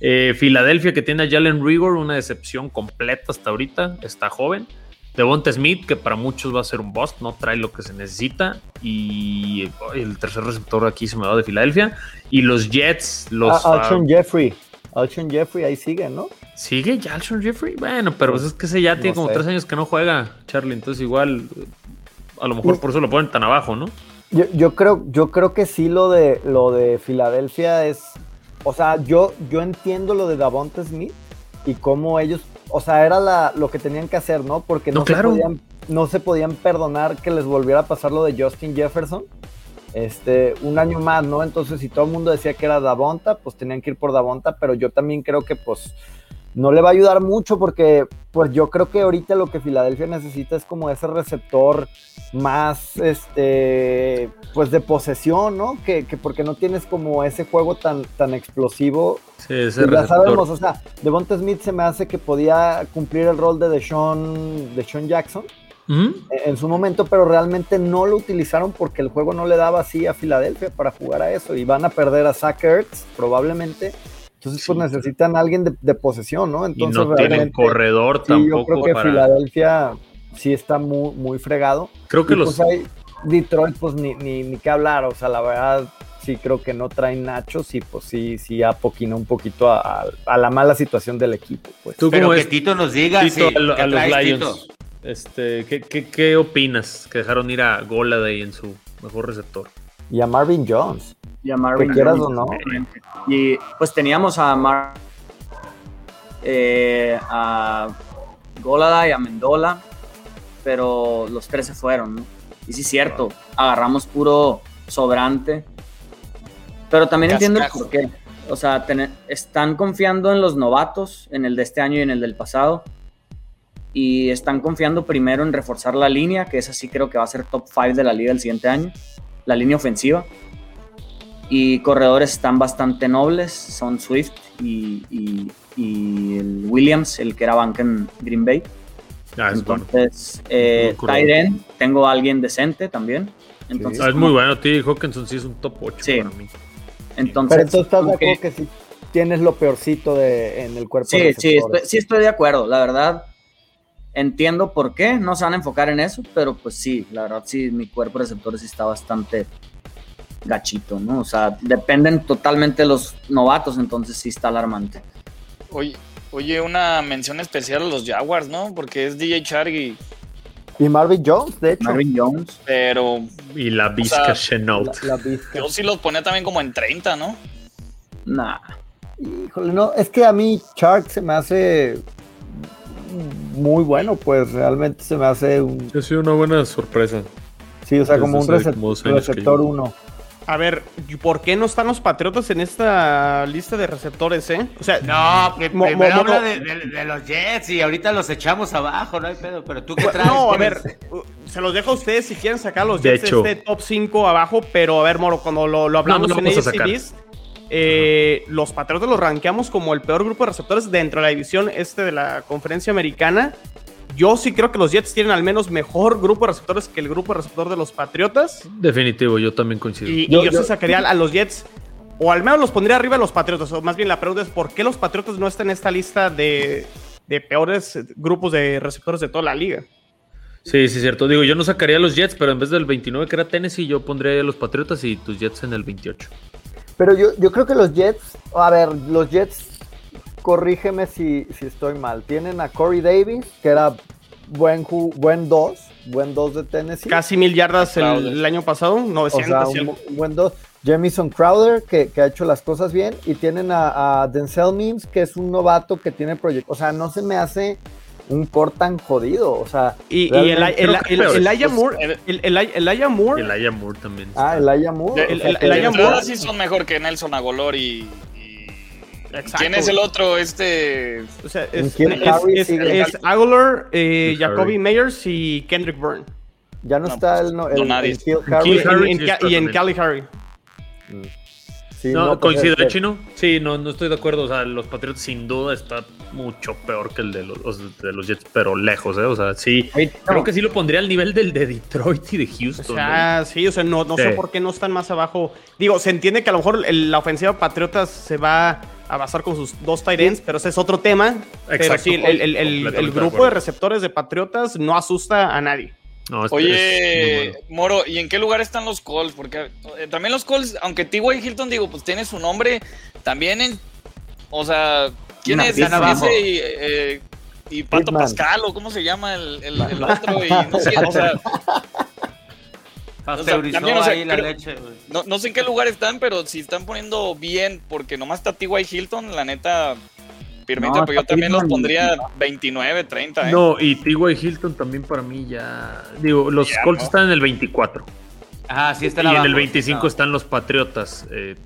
Speaker 1: Eh, Filadelfia, que tiene a Jalen Rigor, una decepción completa hasta ahorita, está joven. Devonta Smith, que para muchos va a ser un bust, no trae lo que se necesita. Y el tercer receptor aquí se me va de Filadelfia. Y los Jets, los.
Speaker 5: Ah, Alshon
Speaker 1: ah,
Speaker 5: Jeffrey. Alshon Jeffrey ahí sigue, ¿no?
Speaker 1: ¿Sigue ya Alshon Jeffrey? Bueno, pero pues es que ese ya tiene
Speaker 5: No
Speaker 1: como
Speaker 5: sé.
Speaker 1: tres años que no juega, Charlie. Entonces, igual, a lo mejor por eso lo ponen tan abajo, ¿no?
Speaker 5: Yo, yo creo, yo creo que sí lo de lo de Filadelfia es. O sea, yo, yo entiendo lo de Davonta Smith y cómo ellos. O sea, era la, lo que tenían que hacer, ¿no? Porque no,
Speaker 1: No,
Speaker 5: se podían, no se podían perdonar que les volviera a pasar lo de Justin Jefferson. Este, un año más, ¿no? Entonces, si todo el mundo decía que era Davonta, pues tenían que ir por Davonta, pero yo también creo que, pues, no le va a ayudar mucho porque pues yo creo que ahorita lo que Filadelfia necesita es como ese receptor más este pues de posesión, ¿no? Que, que porque no tienes como ese juego tan, tan explosivo.
Speaker 1: Sí, ese
Speaker 5: Y ya
Speaker 1: receptor.
Speaker 5: sabemos, o sea, Devonta Smith se me hace que podía cumplir el rol de Deshaun, Deshaun Jackson en su momento, pero realmente no lo utilizaron porque el juego no le daba así a Filadelfia para jugar a eso y van a perder a Zach Ertz probablemente. Entonces, pues necesitan a alguien de, de posesión, ¿no?
Speaker 1: Y
Speaker 5: Entonces,
Speaker 1: no tienen corredor
Speaker 5: sí, yo creo
Speaker 1: tampoco
Speaker 5: que
Speaker 1: para.
Speaker 5: Filadelfia sí está muy, muy fregado.
Speaker 1: Creo que
Speaker 5: Y,
Speaker 1: los.
Speaker 5: pues, ahí, Detroit, pues ni, ni, ni qué hablar, o sea, la verdad sí creo que no traen nachos y pues sí, sí apoquina un poquito a, a- a la mala situación del equipo, pues.
Speaker 1: ¿Tú
Speaker 3: Pero que
Speaker 1: es,
Speaker 3: Tito nos diga
Speaker 1: Tito,
Speaker 3: sí,
Speaker 1: a, lo-
Speaker 3: ¿qué
Speaker 1: a los Lions?
Speaker 3: Tito?
Speaker 1: Este, ¿qué, qué, qué opinas que dejaron ir a Goladay en su mejor receptor?
Speaker 5: Y a Marvin Jones,
Speaker 4: Y a Marvin
Speaker 5: que quieras
Speaker 4: Jones.
Speaker 5: o no.
Speaker 4: Y pues teníamos a Mar eh, a Golada y a Mendola, pero los tres se fueron, ¿no? Y sí, cierto, agarramos puro sobrante. Pero también entiendo el
Speaker 6: Cascajo.
Speaker 4: por qué. O sea, tener- están confiando en los novatos, en el de este año y en el del pasado. Y están confiando primero en reforzar la línea, que esa sí creo que va a ser top 5 de la liga el siguiente año. La línea ofensiva y corredores están bastante nobles, son Swift y, y- y el Williams, el que era banca en Green Bay.
Speaker 1: Ah, es bueno.
Speaker 4: Entonces, eh, tengo a alguien decente también. Entonces,
Speaker 1: Ah, es muy bueno. T. Hawkinson sí es un top 8
Speaker 4: Sí.
Speaker 1: para mí.
Speaker 4: Entonces,
Speaker 5: Pero entonces estás de acuerdo que sí tienes lo peorcito de, en el cuerpo de
Speaker 4: Sí, sí, estoy, sí estoy de acuerdo, la verdad. Entiendo por qué no se van a enfocar en eso, pero pues sí, la verdad sí, mi cuerpo de receptores sí está bastante gachito, ¿no? O sea, dependen totalmente de los novatos, entonces sí está alarmante.
Speaker 6: Oye, oye, una mención especial a los Jaguars, ¿no? Porque es DJ Chargui,
Speaker 5: Y Marvin Jones, de hecho.
Speaker 4: Marvin Jones.
Speaker 6: pero
Speaker 1: Y la Vizca
Speaker 6: sea,
Speaker 1: Chenault.
Speaker 5: La,
Speaker 6: yo sí los ponía también como en 30, ¿no?
Speaker 4: Nah.
Speaker 5: Híjole, no, es que a mí Shark se me hace muy bueno, pues realmente se me hace un,
Speaker 1: Ha sido una buena sorpresa.
Speaker 5: sí, o sea, como un
Speaker 1: como que
Speaker 5: receptor
Speaker 1: yo-
Speaker 5: uno.
Speaker 2: A ver, ¿y ¿por qué no están los Patriotas en esta lista de receptores, eh? O sea,
Speaker 3: No, pri-
Speaker 2: Mo-
Speaker 3: primero
Speaker 2: mo-
Speaker 3: habla
Speaker 2: mo-
Speaker 3: de, de- de los Jets y ahorita los echamos abajo, no hay pedo. Pero tú qué traes.
Speaker 2: No, a ver, uh, se los dejo a ustedes si quieren sacar los
Speaker 1: De
Speaker 2: Jets de
Speaker 1: hecho.
Speaker 2: este top 5 abajo, pero a ver, Moro, cuando lo, lo hablamos
Speaker 1: No, no lo
Speaker 2: en
Speaker 1: vamos a
Speaker 2: AFCDs, eh, los Patriotas los rankeamos como el peor grupo de receptores dentro de la división este de la conferencia americana. Yo sí creo que los Jets tienen al menos mejor grupo de receptores que el grupo de receptor de los Patriotas.
Speaker 1: Definitivo, yo también coincido.
Speaker 2: Y y
Speaker 5: Yo-
Speaker 2: sí sacaría a los Jets, o al menos los pondría arriba de los Patriotas. O más bien la pregunta es: ¿por qué los Patriotas no están en esta lista de, de peores grupos de receptores de toda la liga?
Speaker 1: Sí, sí, cierto. Digo, yo no sacaría a los Jets, pero en vez del 29 que era Tennessee, yo pondría a los Patriotas y tus Jets en el 28.
Speaker 5: Pero yo, yo creo que los Jets, a ver, los Jets, corrígeme si, si estoy mal. Tienen a Corey Davis, que era buen ju- buen 2, buen 2 de Tennessee.
Speaker 2: Casi mil yardas el, año pasado,
Speaker 5: o
Speaker 2: 900.
Speaker 5: sea,
Speaker 2: y
Speaker 5: un, buen 2. Jamison Crowder, que, que ha hecho las cosas bien. Y tienen a, a Denzel Mims, que es un novato que tiene proyecto. O sea, no se me hace un core tan jodido. O sea,
Speaker 2: y, y el,
Speaker 1: creo que
Speaker 2: el-
Speaker 6: Pues,
Speaker 2: Moore,
Speaker 6: el-
Speaker 2: el, el, Elijah Moore,
Speaker 1: Moore también.
Speaker 5: ah, el Moore. O sea,
Speaker 2: el-
Speaker 6: entrada
Speaker 2: Moore.
Speaker 6: sí son mejor que Nelson Agolor y.
Speaker 2: Exacto.
Speaker 6: ¿Quién es el otro? Este.
Speaker 2: o sea, es, es,
Speaker 5: Harry
Speaker 2: es-
Speaker 5: sigue-
Speaker 2: es Aguilar, eh, Jacoby. Meyers y Kendrick Byrne.
Speaker 5: ya no,
Speaker 6: No,
Speaker 5: está
Speaker 6: pues,
Speaker 5: el, no,
Speaker 6: no
Speaker 5: el,
Speaker 6: nadie.
Speaker 5: el Kill
Speaker 1: Kill
Speaker 5: Harry.
Speaker 2: Y, en. Cali Harry.
Speaker 5: Sí,
Speaker 1: No,
Speaker 5: pues,
Speaker 1: coincido,
Speaker 5: este-
Speaker 1: ¿eh, Chino? Sí, no, no estoy de acuerdo. O sea, los Patriots sin duda está mucho peor que el de los, o de los Jets, pero lejos, ¿eh? O sea, sí. Creo que sí lo pondría al nivel del de Detroit y de
Speaker 2: O
Speaker 1: Houston. ¿eh?
Speaker 2: sea, sí, o sea, no, no sé
Speaker 1: Sí.
Speaker 2: por qué no están más abajo. Digo, se entiende que a lo mejor el- la ofensiva Patriotas se va a basar con sus dos tight ends, pero ese es otro tema. Pero sí, el, el- el- el- el
Speaker 1: Completamente de
Speaker 2: grupo de, receptores de Patriotas no asusta a nadie.
Speaker 1: No, es-
Speaker 6: Oye,
Speaker 1: es
Speaker 6: Moro, ¿y en qué lugar están los Colts? Porque eh, también los Colts, aunque T.Y. Hilton, digo, pues tiene su nombre, también en. O sea, ¿quién
Speaker 4: Una
Speaker 6: es ese? Y, eh, y Pato. Pascal, o cómo se llama el, el- el otro, y no sé, o sea,
Speaker 3: Pasteurizó
Speaker 6: también, o sea,
Speaker 3: ahí la
Speaker 6: creo-
Speaker 3: leche, güey.
Speaker 6: no, no sé en qué lugar están, pero si están poniendo bien, porque nomás está T.Y. Hilton, la neta, permite,
Speaker 4: No,
Speaker 6: pero yo
Speaker 4: está
Speaker 6: también los pondría 29, 30, ¿eh?
Speaker 1: No, y T.Y. Hilton también para mí ya. Digo, los
Speaker 6: Ya,
Speaker 1: Colts
Speaker 6: ¿no?
Speaker 1: están en el 24.
Speaker 3: Ajá, sí
Speaker 1: y
Speaker 3: están
Speaker 1: en
Speaker 3: abajo,
Speaker 1: el 25
Speaker 3: no.
Speaker 1: están los Patriotas. Eh,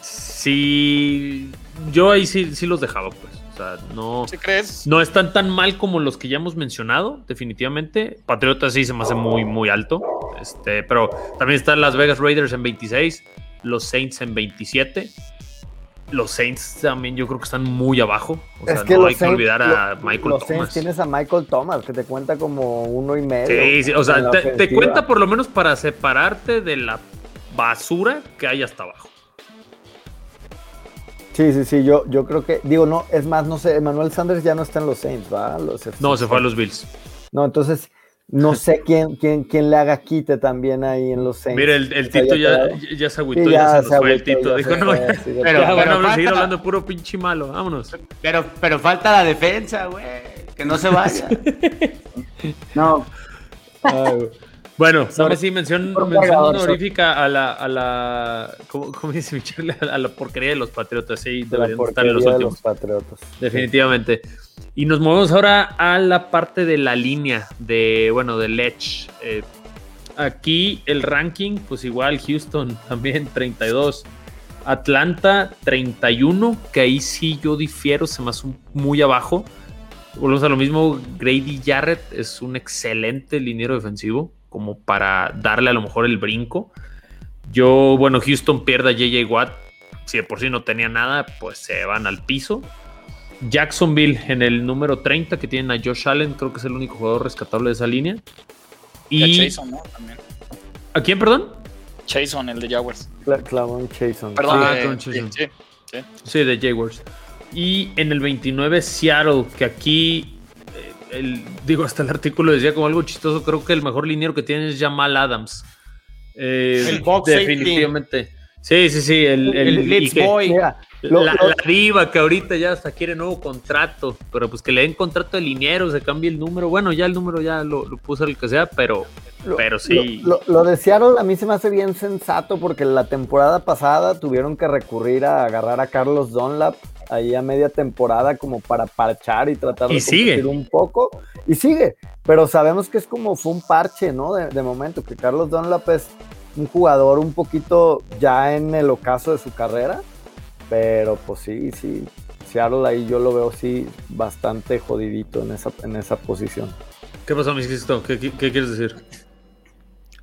Speaker 1: sí. Yo ahí sí, sí los dejaba, pues. O sea, no,
Speaker 6: ¿Sí crees?
Speaker 1: no están tan mal como los que ya hemos mencionado, definitivamente. Patriotas sí se me hace muy, muy alto. Este, pero también están las Vegas Raiders en 26, los Saints en 27. Los Saints también yo creo que están muy abajo. O sea, no
Speaker 5: los
Speaker 1: hay que olvidar a
Speaker 5: lo-
Speaker 1: Michael
Speaker 5: los Saints tienes a Michael Thomas, que te cuenta como uno y medio.
Speaker 1: Sí, sí, o sea, te, cuenta por lo menos para separarte de la basura que hay hasta abajo.
Speaker 5: Sí, sí, sí, yo, yo creo que, digo, no, es más, no sé, Emmanuel Sanders ya no está en los Saints, ¿va? Los,
Speaker 1: No, se fue a los Bills.
Speaker 5: No, entonces, no sé quién, quién, quién le haga quite también ahí en los Saints.
Speaker 1: Mira, el, el Tito ya, ya se agüitó,
Speaker 5: Sí,
Speaker 1: ya,
Speaker 5: ya
Speaker 1: se nos fue el
Speaker 5: agüitó,
Speaker 1: Tito. Dijo, no,
Speaker 3: Pero-
Speaker 1: ya, bueno,
Speaker 3: pero
Speaker 1: vamos a seguir hablando puro pinche malo. Vámonos.
Speaker 3: Pero, pero falta la defensa, güey. Que no se vaya.
Speaker 4: No,
Speaker 1: Bueno, ahora sí, mención, mención honorífica a la, a la ¿cómo, cómo dice Michelle? A la porquería de los Patriotas, sí,
Speaker 5: La
Speaker 1: deberían estar los
Speaker 5: de
Speaker 1: últimos.
Speaker 5: los Patriotas.
Speaker 1: Definitivamente. Y nos movemos ahora a la parte de la línea de, bueno, del Edge. Eh, aquí el ranking, pues igual Houston también 32. Atlanta 31, que ahí sí yo difiero, se me hace un- muy abajo. Volvemos a lo mismo, Grady Jarrett es un excelente liniero defensivo, como para darle a lo mejor el brinco. Yo, bueno, Houston pierde a JJ Watt. Si de por sí no tenía nada, pues se van al piso. Jacksonville en el número 30, que tienen a Josh Allen, creo que es el único jugador rescatable de esa línea.
Speaker 6: Y a
Speaker 1: Y
Speaker 6: Chason, ¿no? También.
Speaker 1: ¿A quién, perdón?
Speaker 6: Chason, el de Jaguars.
Speaker 5: Cla- Clavon Chason.
Speaker 6: Perdón,
Speaker 1: Ah,
Speaker 6: eh,
Speaker 1: con
Speaker 6: sí,
Speaker 1: Chason.
Speaker 6: sí, sí.
Speaker 1: Sí, de Jaguars. Y en el 29, Seattle, que aquí, eh, el, digo, hasta el artículo decía como algo chistoso, creo que el mejor liniero que tienen es Jamal Adams. Eh,
Speaker 2: El box safety.
Speaker 1: definitivamente. Sí, sí, sí. El, el,
Speaker 2: El Blitz
Speaker 1: que-
Speaker 2: Boy.
Speaker 5: Mira, lo-
Speaker 1: la,
Speaker 5: lo-
Speaker 1: la diva que ahorita ya hasta quiere nuevo contrato, pero pues que le den contrato de liniero, se cambie el número. Bueno, ya el número ya lo, lo puso el que sea, pero,
Speaker 5: Lo-
Speaker 1: pero sí.
Speaker 5: Lo, de Seattle a mí se me hace bien sensato porque la temporada pasada tuvieron que recurrir a agarrar a Carlos Dunlap ahí a media temporada como para parchar y tratar de un poco. Y sigue, pero sabemos que es como fue un parche, ¿no? De, de momento, que Carlos Dunlap es un jugador un poquito ya en el ocaso de su carrera, pero pues sí, sí. Seattle ahí yo lo veo sí bastante jodidito en esa, en esa posición.
Speaker 1: ¿Qué pasó, mi Cristo? ¿Qué, qué, qué quieres decir?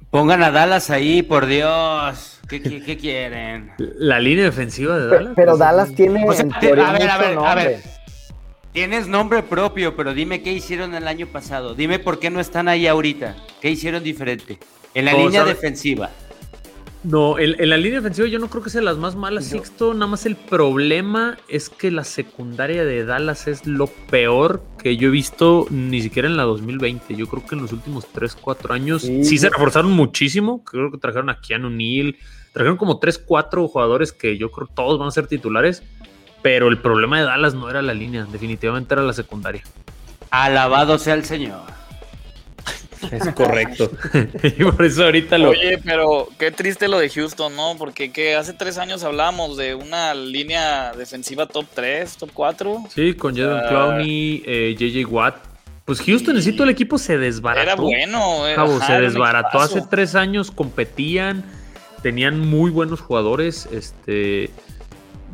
Speaker 3: Pongan a Dallas ahí, por Dios. ¿Qué, qué- qué quieren?
Speaker 1: La línea defensiva de Dallas.
Speaker 5: Pero Dallas tiene
Speaker 3: O sea,
Speaker 5: en
Speaker 3: te-
Speaker 5: teoría
Speaker 3: a ver, a ver, a ver. Tienes nombre propio, pero dime qué hicieron el año pasado. Dime por qué no están ahí ahorita. ¿Qué hicieron diferente? En la línea defensiva.
Speaker 1: No, en, en la línea defensiva yo no creo que sea las más malas,
Speaker 5: Yo-
Speaker 1: Sixto. Nada más el problema es que la secundaria de Dallas es lo peor que yo he visto ni siquiera en la 2020. Yo creo que en los últimos 3, 4 años sí,
Speaker 5: Sí,
Speaker 1: se reforzaron muchísimo. Creo que trajeron a Keanu Neal, trajeron como 3, 4 jugadores que yo creo todos van a ser titulares. Pero el problema de Dallas no era la línea, definitivamente era la secundaria.
Speaker 3: Alabado sea el Señor.
Speaker 1: Es correcto. y por eso ahorita lo.
Speaker 6: Oye, pero qué triste lo de Houston, ¿no? Porque que hace tres años hablábamos de una línea defensiva top 3, top 4.
Speaker 1: Sí, con Jadon Clowney, eh, JJ Watt. Pues Houston, sí, todo el equipo se desbarató.
Speaker 6: Era bueno. eh,
Speaker 1: Cabo,
Speaker 6: ajá,
Speaker 1: se
Speaker 6: era un
Speaker 1: desbarató hace tres años, competían, tenían muy buenos jugadores. Este,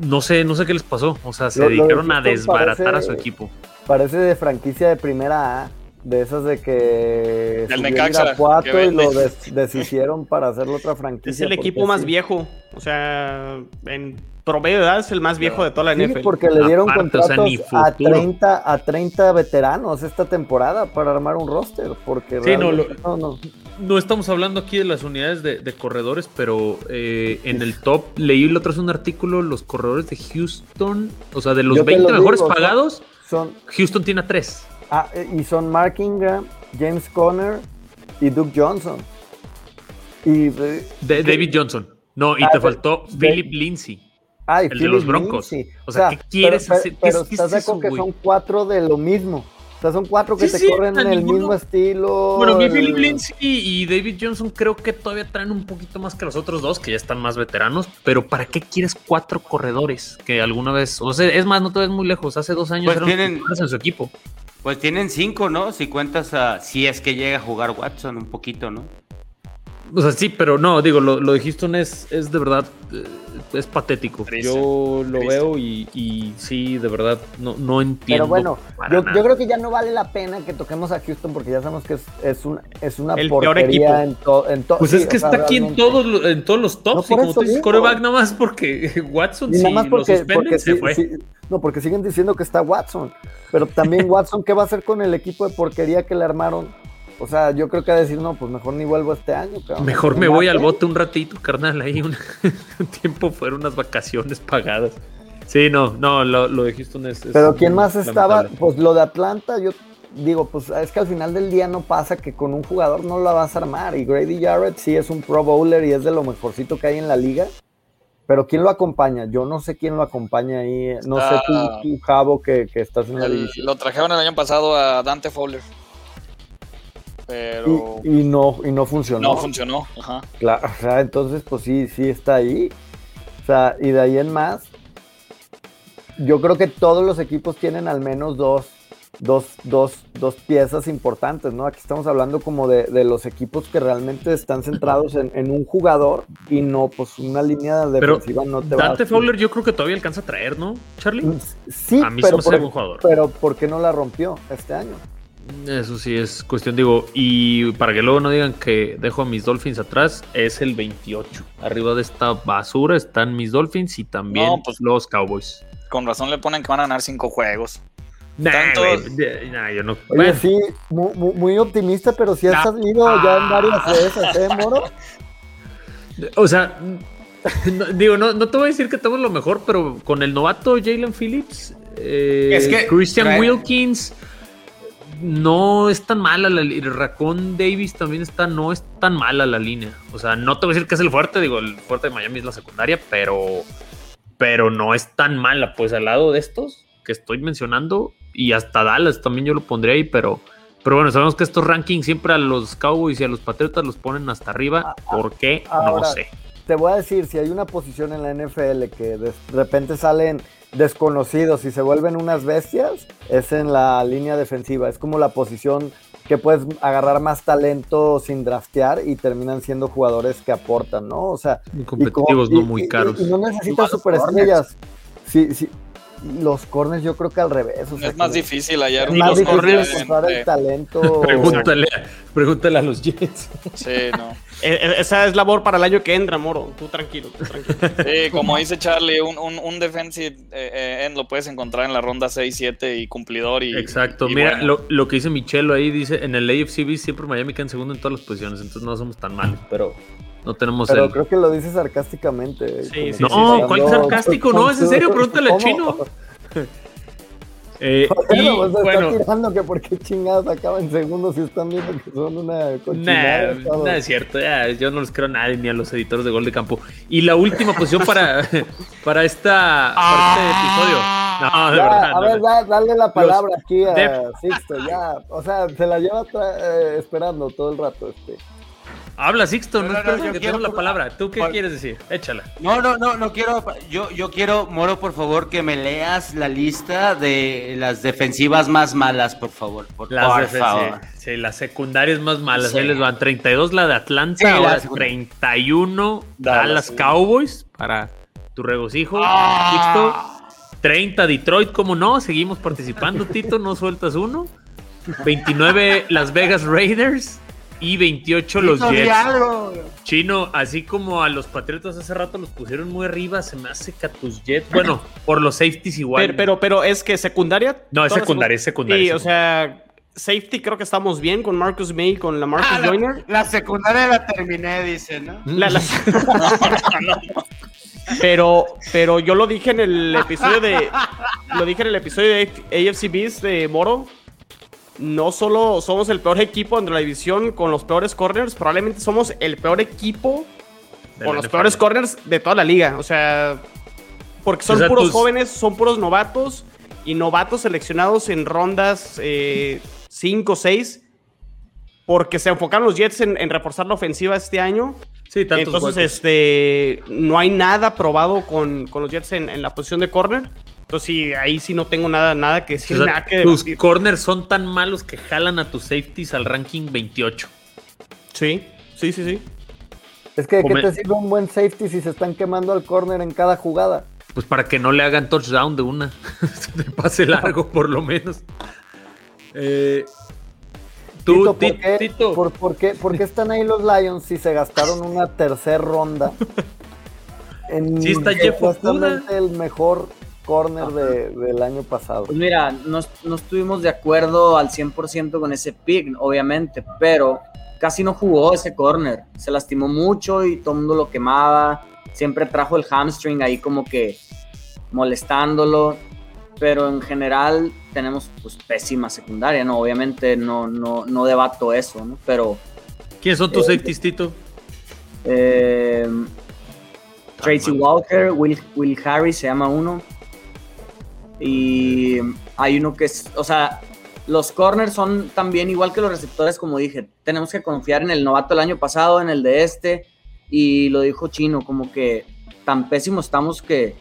Speaker 1: no sé, no sé qué les pasó. O sea, se
Speaker 5: Lo- lo de
Speaker 1: dedicaron a desbaratar a su equipo.
Speaker 5: Parece de franquicia de primera A, de esas de que
Speaker 6: Del Necaxa, que
Speaker 5: y lo des- deshicieron para hacerlo otra franquicia.
Speaker 2: Es el equipo más
Speaker 5: sí.
Speaker 2: viejo. O sea, en promedio de edad es el más viejo de toda la
Speaker 5: Sí,
Speaker 2: NFL.
Speaker 5: porque le dieron
Speaker 1: Aparte, o sea,
Speaker 5: contratos a,
Speaker 1: futuro.
Speaker 5: 30, a 30 veteranos esta temporada para armar un roster. Porque
Speaker 1: Sí, no,
Speaker 5: no, no.
Speaker 1: No estamos hablando aquí de las unidades de, de corredores, pero eh, en el top leí la otra vez un artículo, los corredores de Houston, o sea, de los
Speaker 5: Yo te
Speaker 1: 20
Speaker 5: lo
Speaker 1: mejores
Speaker 5: digo, son-
Speaker 1: pagados,
Speaker 5: Son,
Speaker 1: Houston tiene a tres.
Speaker 5: Ah, eh, y son Mark Ingram, James Conner y Duke Johnson. Y, eh,
Speaker 1: De, David Johnson. No, y
Speaker 5: Ah,
Speaker 1: te
Speaker 5: de-
Speaker 1: faltó
Speaker 5: de-
Speaker 1: Philip Lindsay.
Speaker 5: Ay,
Speaker 1: El de
Speaker 5: Philip
Speaker 1: los Broncos.
Speaker 5: Lindsay.
Speaker 1: O sea, ¿qué quieres
Speaker 5: pero,
Speaker 1: hacer? ¿Qué
Speaker 5: Pero,
Speaker 1: qué
Speaker 5: estás
Speaker 1: es
Speaker 5: de acuerdo que son cuatro de lo mismo. O sea, son cuatro que
Speaker 1: Sí,
Speaker 5: te
Speaker 1: sí,
Speaker 5: corren en el
Speaker 1: ninguno-
Speaker 5: mismo estilo.
Speaker 1: Bueno, mi
Speaker 5: el-
Speaker 1: Philip Lindsay y David Johnson creo que todavía traen un poquito más que los otros dos, que ya están más veteranos, pero ¿para qué quieres cuatro corredores que alguna vez, o sea, es más, no te ves muy lejos, hace dos años
Speaker 3: Pues
Speaker 1: eran
Speaker 3: tienen-
Speaker 1: en su equipo.
Speaker 3: Pues tienen cinco, ¿no? Si cuentas a. Si es que llega a jugar Watson un poquito, ¿no?
Speaker 1: O sea, sí, pero no, digo, lo, lo de Houston es, es de verdad, eh, es patético.
Speaker 6: Triste,
Speaker 1: yo lo
Speaker 6: triste.
Speaker 1: veo y, y sí, de verdad, no, no entiendo.
Speaker 5: Pero bueno, yo, yo creo que ya no vale la pena que toquemos a Houston porque ya sabemos que es, es, un, es una
Speaker 2: El peor equipo.
Speaker 5: porquería en todo. En to-
Speaker 1: Pues
Speaker 5: sí,
Speaker 1: es que
Speaker 5: o sea,
Speaker 1: está aquí en todos, los- en todos los tops.
Speaker 5: No,
Speaker 1: y
Speaker 5: por
Speaker 1: como
Speaker 5: eso
Speaker 1: tú dices, coreback nada más porque Watson, si
Speaker 5: nada más
Speaker 1: lo
Speaker 5: porque,
Speaker 1: suspenden,
Speaker 5: porque
Speaker 1: se
Speaker 5: sí-
Speaker 1: fue.
Speaker 5: sí- no, porque siguen diciendo que está Watson. Pero también Watson, ¿qué va a hacer con el equipo de porquería que le armaron? O sea, yo creo que a decir, no, pues mejor ni vuelvo este año. cabrón.
Speaker 1: Mejor me voy al bote un ratito, carnal. Ahí un, un tiempo fueron unas vacaciones pagadas. Sí, no, no, lo, lo de Houston es. es
Speaker 5: Pero ¿quién más estaba?
Speaker 1: lamentable.
Speaker 5: Pues lo de Atlanta, yo digo, pues es que al final del día no pasa que con un jugador no la vas a armar. Y Grady Jarrett sí es un pro bowler y es de lo mejorcito que hay en la liga. Pero ¿quién lo acompaña? Yo no sé quién lo acompaña ahí. No sé tú, tú, Javo, que, que estás en la división.
Speaker 6: lo trajeron el año pasado a Dante Fowler. Pero
Speaker 5: Y, y no, y no funcionó.
Speaker 6: no funcionó. Ajá.
Speaker 5: Claro, o sea, entonces, pues sí, sí está ahí. O sea, y de ahí en más, yo creo que todos los equipos tienen al menos dos, dos, dos, dos piezas importantes, ¿no? Aquí estamos hablando como de, de los equipos que realmente están centrados en, en un jugador y no, pues una línea
Speaker 1: Pero
Speaker 5: defensiva no te va
Speaker 1: Dante
Speaker 5: a...
Speaker 1: Fowler yo creo que todavía alcanza a traer, ¿no, Charlie?
Speaker 5: Sí,
Speaker 1: A mí se
Speaker 5: pero,
Speaker 1: me
Speaker 5: por,
Speaker 1: buen jugador.
Speaker 5: pero ¿por qué no la rompió este año?
Speaker 1: Eso sí es cuestión, digo, y para que luego no digan que dejo a mis Dolphins atrás, es el 28. Arriba de esta basura están mis Dolphins y también
Speaker 6: No, pues-
Speaker 1: los Cowboys.
Speaker 6: Con razón le ponen que van a ganar cinco juegos.
Speaker 1: Nah,
Speaker 6: Tanto-
Speaker 1: güey, de- nah, yo no.
Speaker 5: Oye,
Speaker 1: bueno,
Speaker 5: sí, mu- mu- muy, optimista, pero sí has
Speaker 1: Ah.
Speaker 5: salido ya en varias de esas, ¿eh, Moro?
Speaker 1: O sea, no- digo, no, no te voy a decir que tenemos lo mejor, pero con el novato Jalen Phillips, eh,
Speaker 3: Es que-
Speaker 1: Christian
Speaker 3: trae-
Speaker 1: Wilkins, no es tan mala la línea. Racón Davis también está, no es tan mala la línea. O sea, no te voy a decir que es el fuerte, digo, el fuerte de Miami es la secundaria, pero, pero no es tan mala. Pues al lado de estos que estoy mencionando, y hasta Dallas también yo lo pondré ahí, pero. Pero bueno, sabemos que estos rankings siempre a los Cowboys y a los Patriotas los ponen hasta arriba. ¿Por qué? no sé.
Speaker 5: te voy a decir, si hay una posición en la NFL que de repente salen desconocidos y se vuelven unas bestias, es en la línea defensiva. Es como la posición que puedes agarrar más talento sin draftear y terminan siendo jugadores que aportan, ¿no? O sea, y
Speaker 1: competitivos, no
Speaker 5: y-
Speaker 1: muy
Speaker 5: y-
Speaker 1: caros.
Speaker 5: Y, no necesitas superestrellas. Sí, sí. Los corners yo creo que al revés. o sea,
Speaker 6: es más difícil hallar
Speaker 5: más
Speaker 6: los
Speaker 5: difícil
Speaker 6: corners
Speaker 5: encontrar el
Speaker 6: de-
Speaker 5: talento.
Speaker 1: Pregúntale, pregúntale a los Jets.
Speaker 6: Sí, no.
Speaker 2: E- e- Esa es labor para el año que entra, Moro. Tú tranquilo, tú tranquilo.
Speaker 6: Sí, como dice Charlie, un, un, un defensive eh, eh, end lo puedes encontrar en la ronda 6-7 y cumplidor. Y,
Speaker 1: Exacto.
Speaker 6: y
Speaker 1: Mira,
Speaker 6: bueno.
Speaker 1: lo, lo que dice Michelo ahí, dice, en el AFCB siempre Miami queda en segundo en todas las posiciones, entonces no somos tan malos, pero no tenemos
Speaker 5: Pero
Speaker 1: el...
Speaker 5: creo que lo dice sarcásticamente.
Speaker 2: Sí, sí,
Speaker 1: No, ¿cuál sarcástico? No, es en serio, pregúntale al chino. Eh, y
Speaker 5: Bueno,
Speaker 1: bueno,
Speaker 5: está tirando que por qué chingados acaban segundos si están viendo que son una cochinada.
Speaker 1: Nah, nah, es cierto, ya, yo no les creo a nadie ni a los editores de gol de campo. Y la última posición para, para, esta, para este episodio. No, de
Speaker 5: Ya,
Speaker 1: verdad.
Speaker 5: a
Speaker 1: no,
Speaker 5: ver,
Speaker 1: no.
Speaker 5: da- dale la palabra aquí a Sixto, ya. O sea, se la lleva eh, esperando todo el rato. Este.
Speaker 1: Habla, Sixto, no,
Speaker 3: No, no, yo
Speaker 1: que
Speaker 3: quiero
Speaker 1: la palabra. ¿Tú qué
Speaker 3: Por-
Speaker 1: quieres decir? Échala.
Speaker 3: No, no, no, no quiero. Yo, yo quiero, Moro, por favor, que me leas la lista de las defensivas más malas, por favor. Por,
Speaker 1: Las
Speaker 3: por favor.
Speaker 1: Sí, las secundarias más malas.
Speaker 3: Sí.
Speaker 1: Ahí les van 32 la de Atlanta,
Speaker 3: Sí, la
Speaker 1: ahora
Speaker 3: segunda.
Speaker 1: 31
Speaker 6: Dallas.
Speaker 1: Cowboys para tu regocijo.
Speaker 3: Ah.
Speaker 1: Sixto. 30 Detroit, como no, seguimos participando, Tito, no sueltas uno. 29 Las Vegas Raiders y 28 los Jets.
Speaker 3: diablo.
Speaker 1: Chino, así como a los Patriotas hace rato los pusieron muy arriba, se me hace que a tus Jets, bueno, por los safeties igual.
Speaker 2: Pero, pero, pero es que secundaria.
Speaker 1: no, es secundaria, es secundaria.
Speaker 2: Sí, o sea, safety creo que estamos bien con Marcus May, con la Marcus
Speaker 3: Ah, la,
Speaker 2: Joyner.
Speaker 3: la secundaria la terminé, dice, ¿no?
Speaker 2: La- la- pero, pero yo lo dije en el episodio de. Lo dije en el episodio de AFC Beast de Moro. No solo somos el peor equipo entre la división con los peores corners, probablemente somos el peor equipo
Speaker 1: De
Speaker 2: con los
Speaker 1: NFL.
Speaker 2: peores corners de toda la liga. O sea, porque son
Speaker 1: O sea,
Speaker 2: puros
Speaker 1: tus-
Speaker 2: jóvenes, son puros novatos y novatos seleccionados en rondas 5 o 6 porque se enfocaron los Jets en, en reforzar la ofensiva este año.
Speaker 1: Sí,
Speaker 2: Entonces, este, no hay nada probado con, con los Jets en, en la posición de corner. Entonces, sí, ahí sí no tengo nada, nada que decir,
Speaker 1: O sea,
Speaker 2: nada que
Speaker 1: tus
Speaker 2: debatir.
Speaker 1: corners son tan malos que jalan a tus safeties al ranking 28.
Speaker 2: Sí, sí, sí, sí.
Speaker 5: Es que ¿de qué te sirve un buen safety si se están quemando al corner en cada jugada?
Speaker 1: Pues para que no le hagan touchdown de una. de pase largo, por lo menos. Eh, tú,
Speaker 5: Tito, ¿por, qué,
Speaker 1: Tito,
Speaker 5: por- por qué- por qué están ahí los Lions si se gastaron una tercera ronda? En
Speaker 1: Sí está Jeff
Speaker 5: supuestamente el mejor corner de- del año pasado.
Speaker 4: Pues mira, no, no estuvimos de acuerdo al 100% con ese pick, obviamente, pero casi no jugó ese corner. Se lastimó mucho y todo el mundo lo quemaba. Siempre trajo el hamstring ahí como que molestándolo. Pero en general tenemos pues pésima secundaria, ¿no? Obviamente no, no, no debato eso, ¿no? Pero
Speaker 1: ¿quiénes son tus safeties, Tito?
Speaker 4: eh, Tracy Walker, Will, Will Harris se llama uno. Y hay uno que es, o sea, los corners son también igual que los receptores, como dije, tenemos que confiar en el novato del año pasado, en el de este, y lo dijo Chino, como que tan pésimo estamos que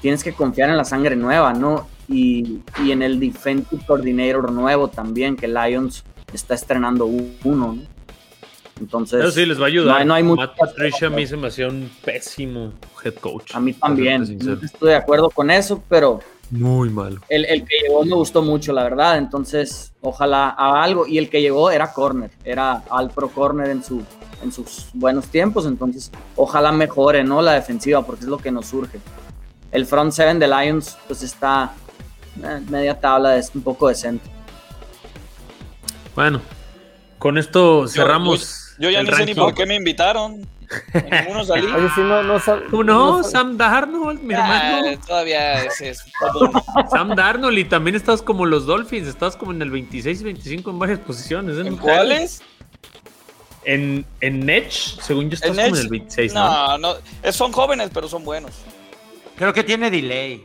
Speaker 4: tienes que confiar en la sangre nueva, ¿no? Y, y en el defensive coordinator nuevo también, que Lions está estrenando uno, ¿no? Entonces,
Speaker 1: Eso sí les va a ayudar.
Speaker 4: no hay- no hay mucho
Speaker 1: Matt Patricia a mí se me hacía un pésimo head coach.
Speaker 4: a mí también, no estoy de acuerdo con eso, pero
Speaker 1: Muy malo.
Speaker 4: el, el que llegó me gustó mucho, la verdad. Entonces, ojalá haga algo. Y el que llegó era corner, era al pro corner en, su, en sus buenos tiempos. Entonces, ojalá mejore, ¿no? La defensiva, porque es lo que nos surge. El front seven de Lions, pues está eh, media tabla, es un poco decente.
Speaker 1: Bueno, con esto cerramos.
Speaker 6: Yo, yo ya ni sé ni por qué me invitaron. En ninguno salí.
Speaker 5: Oye, no,
Speaker 1: ¿Cómo no? Sam Darnold, mi
Speaker 6: Ah,
Speaker 1: hermano.
Speaker 6: todavía ese es común.
Speaker 1: Sam Darnold y también estás como los Dolphins, estás como en el 26 y 25 en varias posiciones. ¿eh?
Speaker 6: ¿En cuáles?
Speaker 1: En, en Edge, según yo, estás
Speaker 6: ¿En
Speaker 1: como en el 26, ¿no?
Speaker 6: No, no, es- son jóvenes, pero son buenos.
Speaker 3: Creo que tiene delay.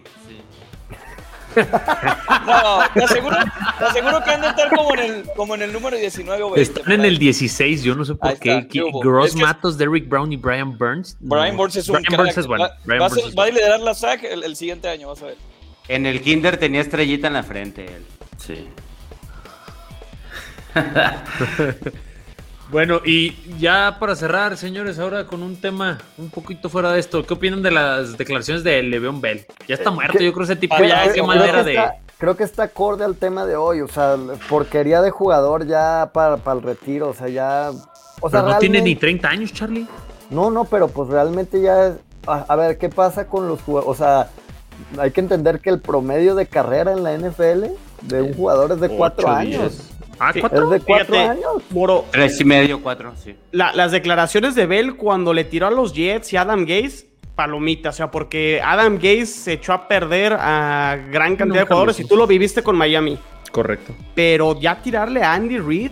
Speaker 6: No, te aseguro, te aseguro que han de estar como en el, como en el número 19 o 20.
Speaker 1: Están en el 16, yo no sé por
Speaker 6: Ahí
Speaker 1: qué.
Speaker 6: está, ¿qué hubo?
Speaker 1: Gross
Speaker 6: Es que-
Speaker 1: Matos, Derrick Brown y Brian Burns. No.
Speaker 6: Brian Burns es un
Speaker 1: Brian
Speaker 6: crack.
Speaker 1: Burns es bueno.
Speaker 6: Va,
Speaker 1: Brian
Speaker 6: va a
Speaker 1: Burns
Speaker 6: ser-
Speaker 1: es
Speaker 6: va a
Speaker 1: bueno.
Speaker 6: liderar la SAC el, el siguiente año, vas a ver.
Speaker 3: En el kinder tenía estrellita en la frente él. Sí.
Speaker 1: Bueno, y ya para cerrar, señores, ahora con un tema un poquito fuera de esto, ¿qué opinan de las declaraciones de Le'Veon Bell? Ya está muerto,
Speaker 5: ¿qué-
Speaker 1: yo creo que ese tipo ya
Speaker 6: creo-
Speaker 1: qué
Speaker 6: creo
Speaker 1: manera
Speaker 5: que
Speaker 1: de...
Speaker 5: está, creo que está acorde al tema de hoy, o sea, porquería de jugador ya para, para el retiro, o sea, ya... O sea,
Speaker 1: Pero no tiene ni
Speaker 5: realmente-
Speaker 1: 30 años, Charlie.
Speaker 5: No, no, pero pues realmente ya es... A, a ver, ¿qué pasa con los jugadores? O sea, hay que entender que el promedio de carrera en la NFL de un jugador es de cuatro
Speaker 1: Ocho,
Speaker 5: años.
Speaker 1: diez. Ah,
Speaker 2: Sí.
Speaker 1: ¿cuatro?
Speaker 5: Es de cuatro
Speaker 2: Fíjate.
Speaker 5: años.
Speaker 2: Moro,
Speaker 3: Tres y medio, cuatro, sí.
Speaker 2: la- las declaraciones de Bell cuando le tiró a los Jets y Adam Gaze, palomita, o sea, porque Adam Gaze se echó a perder a gran cantidad
Speaker 1: Nunca
Speaker 2: de jugadores y tú lo viviste con Miami.
Speaker 1: Correcto.
Speaker 2: Pero ya tirarle a Andy Reid,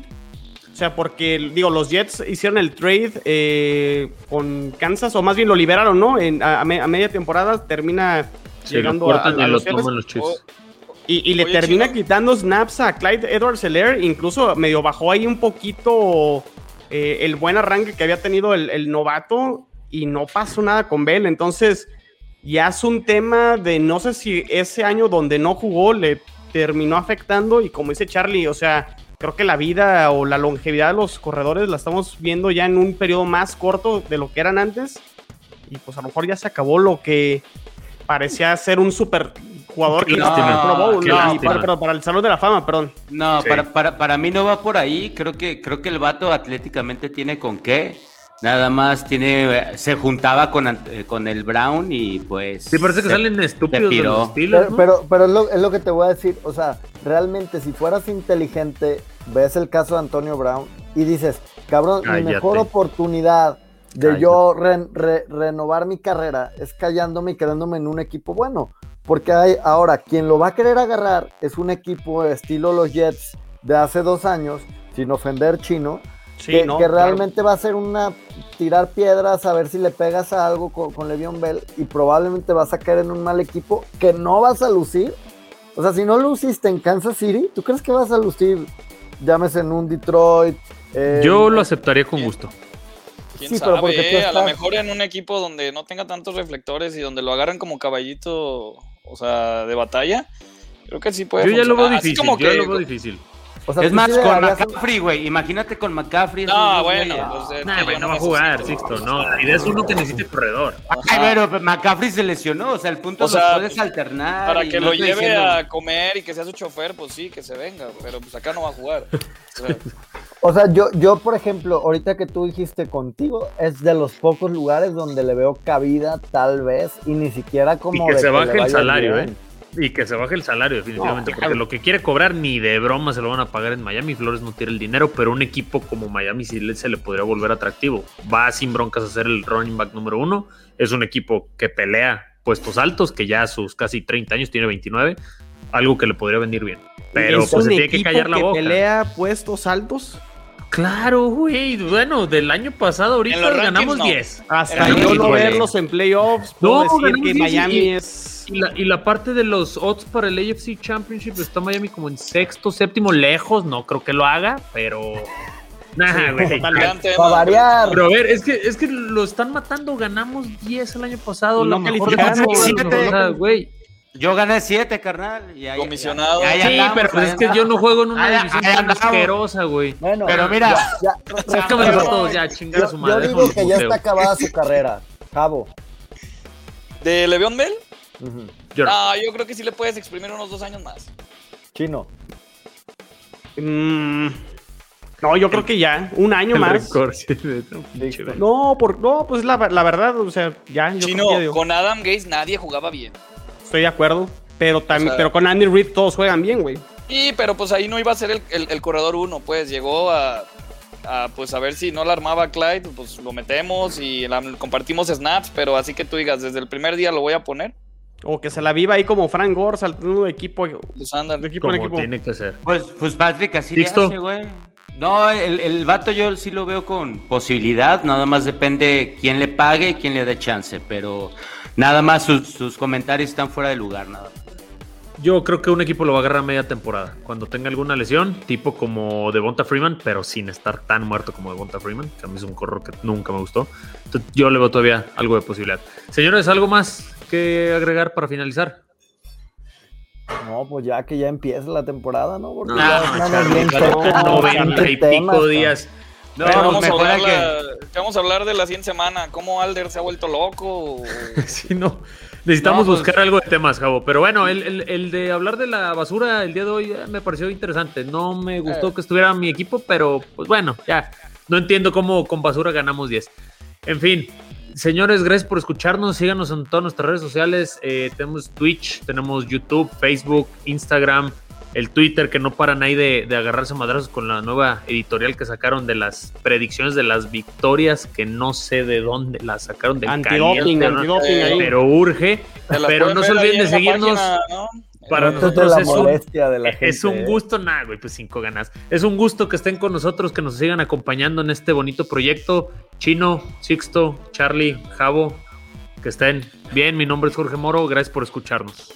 Speaker 2: o sea, porque, digo, los Jets hicieron el trade eh, con Kansas, o más bien lo liberaron, ¿no? En- a, a me- a media temporada termina
Speaker 1: Sí, lo
Speaker 2: llegando a, a los
Speaker 1: toman los Chiefs.
Speaker 2: Y, y le
Speaker 6: Oye,
Speaker 2: termina
Speaker 6: Chino.
Speaker 2: quitando snaps a Clyde Edwards Helaire. Incluso medio bajó ahí un poquito eh, el buen arranque que había tenido el, el novato. Y no pasó nada con Bell. Entonces, ya es un tema de no sé si ese año donde no jugó le terminó afectando. Y como dice Charlie, o sea, creo que la vida o la longevidad de los corredores la estamos viendo ya en un periodo más corto de lo que eran antes. Y pues a lo mejor ya se acabó lo que parecía ser un super jugador que al Pro Bowl, no, para, pero para el Salón de la Fama, perdón.
Speaker 3: No,
Speaker 1: Sí.
Speaker 3: para, para, para mí no va por ahí. Creo que, creo que el vato atléticamente tiene con qué. Nada más tiene, se juntaba con, eh, con el Brown y pues.
Speaker 1: Sí, parece que
Speaker 3: se-
Speaker 1: salen estúpidos de los
Speaker 5: Pero,
Speaker 1: ¿no?
Speaker 5: pero, pero es, lo, es lo que te voy a decir. O sea, realmente, si fueras inteligente, ves el caso de Antonio Brown y dices, cabrón,
Speaker 1: Cállate.
Speaker 5: mi mejor oportunidad de yo re- re- renovar mi carrera es callándome y quedándome en un equipo bueno. Porque hay, ahora, quien lo va a querer agarrar es un equipo estilo los Jets de hace dos años, sin ofender chino,
Speaker 2: Sí,
Speaker 5: que,
Speaker 2: no,
Speaker 5: que
Speaker 2: claro.
Speaker 5: realmente va a ser una tirar piedras a ver si le pegas a algo con, con Le'Veon Bell y probablemente vas a caer en un mal equipo que no vas a lucir. O sea, si no luciste en Kansas City, ¿tú crees que vas a lucir, llámese en un Detroit? eh,
Speaker 1: Yo lo aceptaría con gusto.
Speaker 6: ¿Quién
Speaker 5: Sí, pero
Speaker 6: sabe?
Speaker 5: porque tú
Speaker 6: eh? A lo
Speaker 5: estás-
Speaker 6: mejor en un equipo donde no tenga tantos reflectores y donde lo agarran como caballito, o sea, de batalla. Creo que sí puede
Speaker 1: Yo ya lo veo
Speaker 6: funcionar. Así
Speaker 1: difícil,
Speaker 6: como
Speaker 1: yo
Speaker 6: que-
Speaker 1: lo veo difícil.
Speaker 5: O sea,
Speaker 3: es más, con McCaffrey, güey. Imagínate con McCaffrey.
Speaker 6: No, bueno, pues, eh,
Speaker 1: Nah,
Speaker 6: yo
Speaker 1: güey, no va a jugar, Sixto. No, la idea es uno que necesite corredor.
Speaker 3: Ay, pero McCaffrey se lesionó. O sea, el punto
Speaker 6: O
Speaker 3: es
Speaker 6: sea,
Speaker 3: los puedes alternar.
Speaker 6: Para que
Speaker 3: no
Speaker 6: lo lleve
Speaker 3: diciendo-
Speaker 6: a comer y que sea su chofer, pues sí, que se venga, pero pues acá no va a jugar. O sea,
Speaker 5: O sea, yo, yo, por ejemplo, ahorita que tú dijiste contigo, es de los pocos lugares donde le veo cabida, tal vez, y ni siquiera como.
Speaker 1: Y que
Speaker 5: de
Speaker 1: se baje el salario,
Speaker 5: bien.
Speaker 1: ¿eh? Y que se baje el salario, definitivamente.
Speaker 3: No,
Speaker 1: porque
Speaker 3: claro.
Speaker 1: lo que quiere cobrar ni de broma se lo van a pagar en Miami. Flores no tiene el dinero, pero un equipo como Miami sí se le podría volver atractivo. Va sin broncas a ser el running back número uno. Es un equipo que pelea puestos altos, que ya a sus casi 30 años tiene 29. Algo que le podría venir bien. Pero
Speaker 2: ¿Es
Speaker 1: pues se tiene que callar la boca.
Speaker 2: pelea puestos altos?
Speaker 1: Claro, güey. Bueno, del año pasado ahorita
Speaker 6: rankings,
Speaker 1: ganamos
Speaker 6: no.
Speaker 1: 10.
Speaker 2: Hasta yo no verlos en playoffs, puedo
Speaker 1: No,
Speaker 2: decir
Speaker 1: ganamos
Speaker 2: que Miami
Speaker 1: y-
Speaker 2: es...
Speaker 1: Y la, y la parte de los odds para el AFC Championship está Miami como en sexto, séptimo, lejos. No creo que lo haga, pero. Nah, güey.
Speaker 5: Para variar.
Speaker 1: Pero a ver, es que, es que lo están matando. Ganamos 10 el año pasado.
Speaker 2: Y
Speaker 1: la
Speaker 2: no
Speaker 1: mejor
Speaker 2: calificamos,
Speaker 1: defensa,
Speaker 3: siete.
Speaker 1: o sea, güey.
Speaker 3: Yo gané siete, carnal. y ahí-
Speaker 6: Comisionado.
Speaker 3: ahí
Speaker 1: Sí,
Speaker 3: andamos,
Speaker 1: pero pues
Speaker 3: ahí
Speaker 1: es que yo no juego en una
Speaker 3: Ahí-
Speaker 1: división
Speaker 3: ahí
Speaker 1: tan asquerosa, güey.
Speaker 5: Bueno,
Speaker 3: Pero mira,
Speaker 5: ya, ya,
Speaker 1: todos ya, chingar a su
Speaker 5: yo,
Speaker 1: madre.
Speaker 5: yo digo que ya está acabada su carrera. Cabo.
Speaker 6: ¿De Le'Veon Bell?
Speaker 5: Ujú.
Speaker 1: Yo no.
Speaker 6: Ah, yo creo que sí le puedes exprimir unos dos años más.
Speaker 5: Chino.
Speaker 2: Mm, no, yo creo que ya, un año
Speaker 1: El
Speaker 2: más.
Speaker 1: no,
Speaker 2: por, no, pues la, la verdad, o sea, ya, yo
Speaker 6: Chino,
Speaker 2: creo que ya,
Speaker 6: con Adam Gates nadie jugaba bien.
Speaker 2: Estoy de acuerdo. Pero también,
Speaker 6: O sea-
Speaker 2: pero con Andy Reid todos juegan bien, güey.
Speaker 6: Y, pero pues ahí no iba a ser el, el- el corredor uno, pues llegó a, a, pues a ver si no la armaba Clyde, pues lo metemos y la- compartimos snaps, pero así que tú digas, desde el primer día lo voy a poner,
Speaker 2: O que se la viva ahí como Frank Gore saltando de equipo,
Speaker 6: pues andan.
Speaker 2: de equipo en
Speaker 1: Como
Speaker 2: equipo.
Speaker 1: tiene que ser.
Speaker 3: Pues, pues Patrick, así le hace, güey. No, el, el vato yo sí lo veo con posibilidad, nada más depende quién le pague y quién le dé chance, pero nada más sus, sus comentarios están fuera de lugar, nada más.
Speaker 1: Yo creo que un equipo lo va a agarrar a media temporada. Cuando tenga alguna lesión, tipo como Devonta Freeman, pero sin estar tan muerto como Devonta Freeman, que a mí es un corredor que nunca me gustó. Entonces, yo le veo todavía algo de posibilidad. Señores, ¿algo más que agregar para finalizar?
Speaker 5: No, pues ya que ya empieza la temporada, ¿no? Porque
Speaker 1: No,
Speaker 5: ya
Speaker 1: 90 y pico días.
Speaker 3: No,
Speaker 6: Pero
Speaker 3: pues
Speaker 6: vamos, a hablar
Speaker 3: hay que-
Speaker 6: la- ¿qué vamos a hablar de la siguiente semana, cómo Alder se ha vuelto loco.
Speaker 1: Sí, no. Necesitamos
Speaker 3: No, pues-
Speaker 1: buscar algo de temas, Javo. Pero bueno, el, el- el de hablar de la basura el día de hoy eh, me pareció interesante. No me gustó
Speaker 6: Eh.
Speaker 1: que estuviera mi equipo, pero pues bueno, ya. No entiendo cómo con basura ganamos 10. En fin, señores, gracias por escucharnos. Síganos en todas nuestras redes sociales. Eh, tenemos Twitch, tenemos YouTube, Facebook, Instagram, el Twitter, que no paran ahí de, de agarrarse a madrazos con la nueva editorial que sacaron de las predicciones de las victorias, que no sé de dónde las sacaron del
Speaker 2: Antidoping,
Speaker 1: ¿no? pero urge. Pero no se olviden de seguirnos.
Speaker 6: página, ¿no?
Speaker 1: Para
Speaker 5: de
Speaker 1: nosotros
Speaker 5: la
Speaker 1: es un,
Speaker 5: molestia de la gente.
Speaker 1: es un
Speaker 5: ¿eh?
Speaker 1: gusto, nada, güey, pues cinco ganas. Es un gusto que estén con nosotros, que nos sigan acompañando en este bonito proyecto. Chino, Sixto, Charlie, Javo, que estén bien. Mi nombre es Jorge Moro, gracias por escucharnos.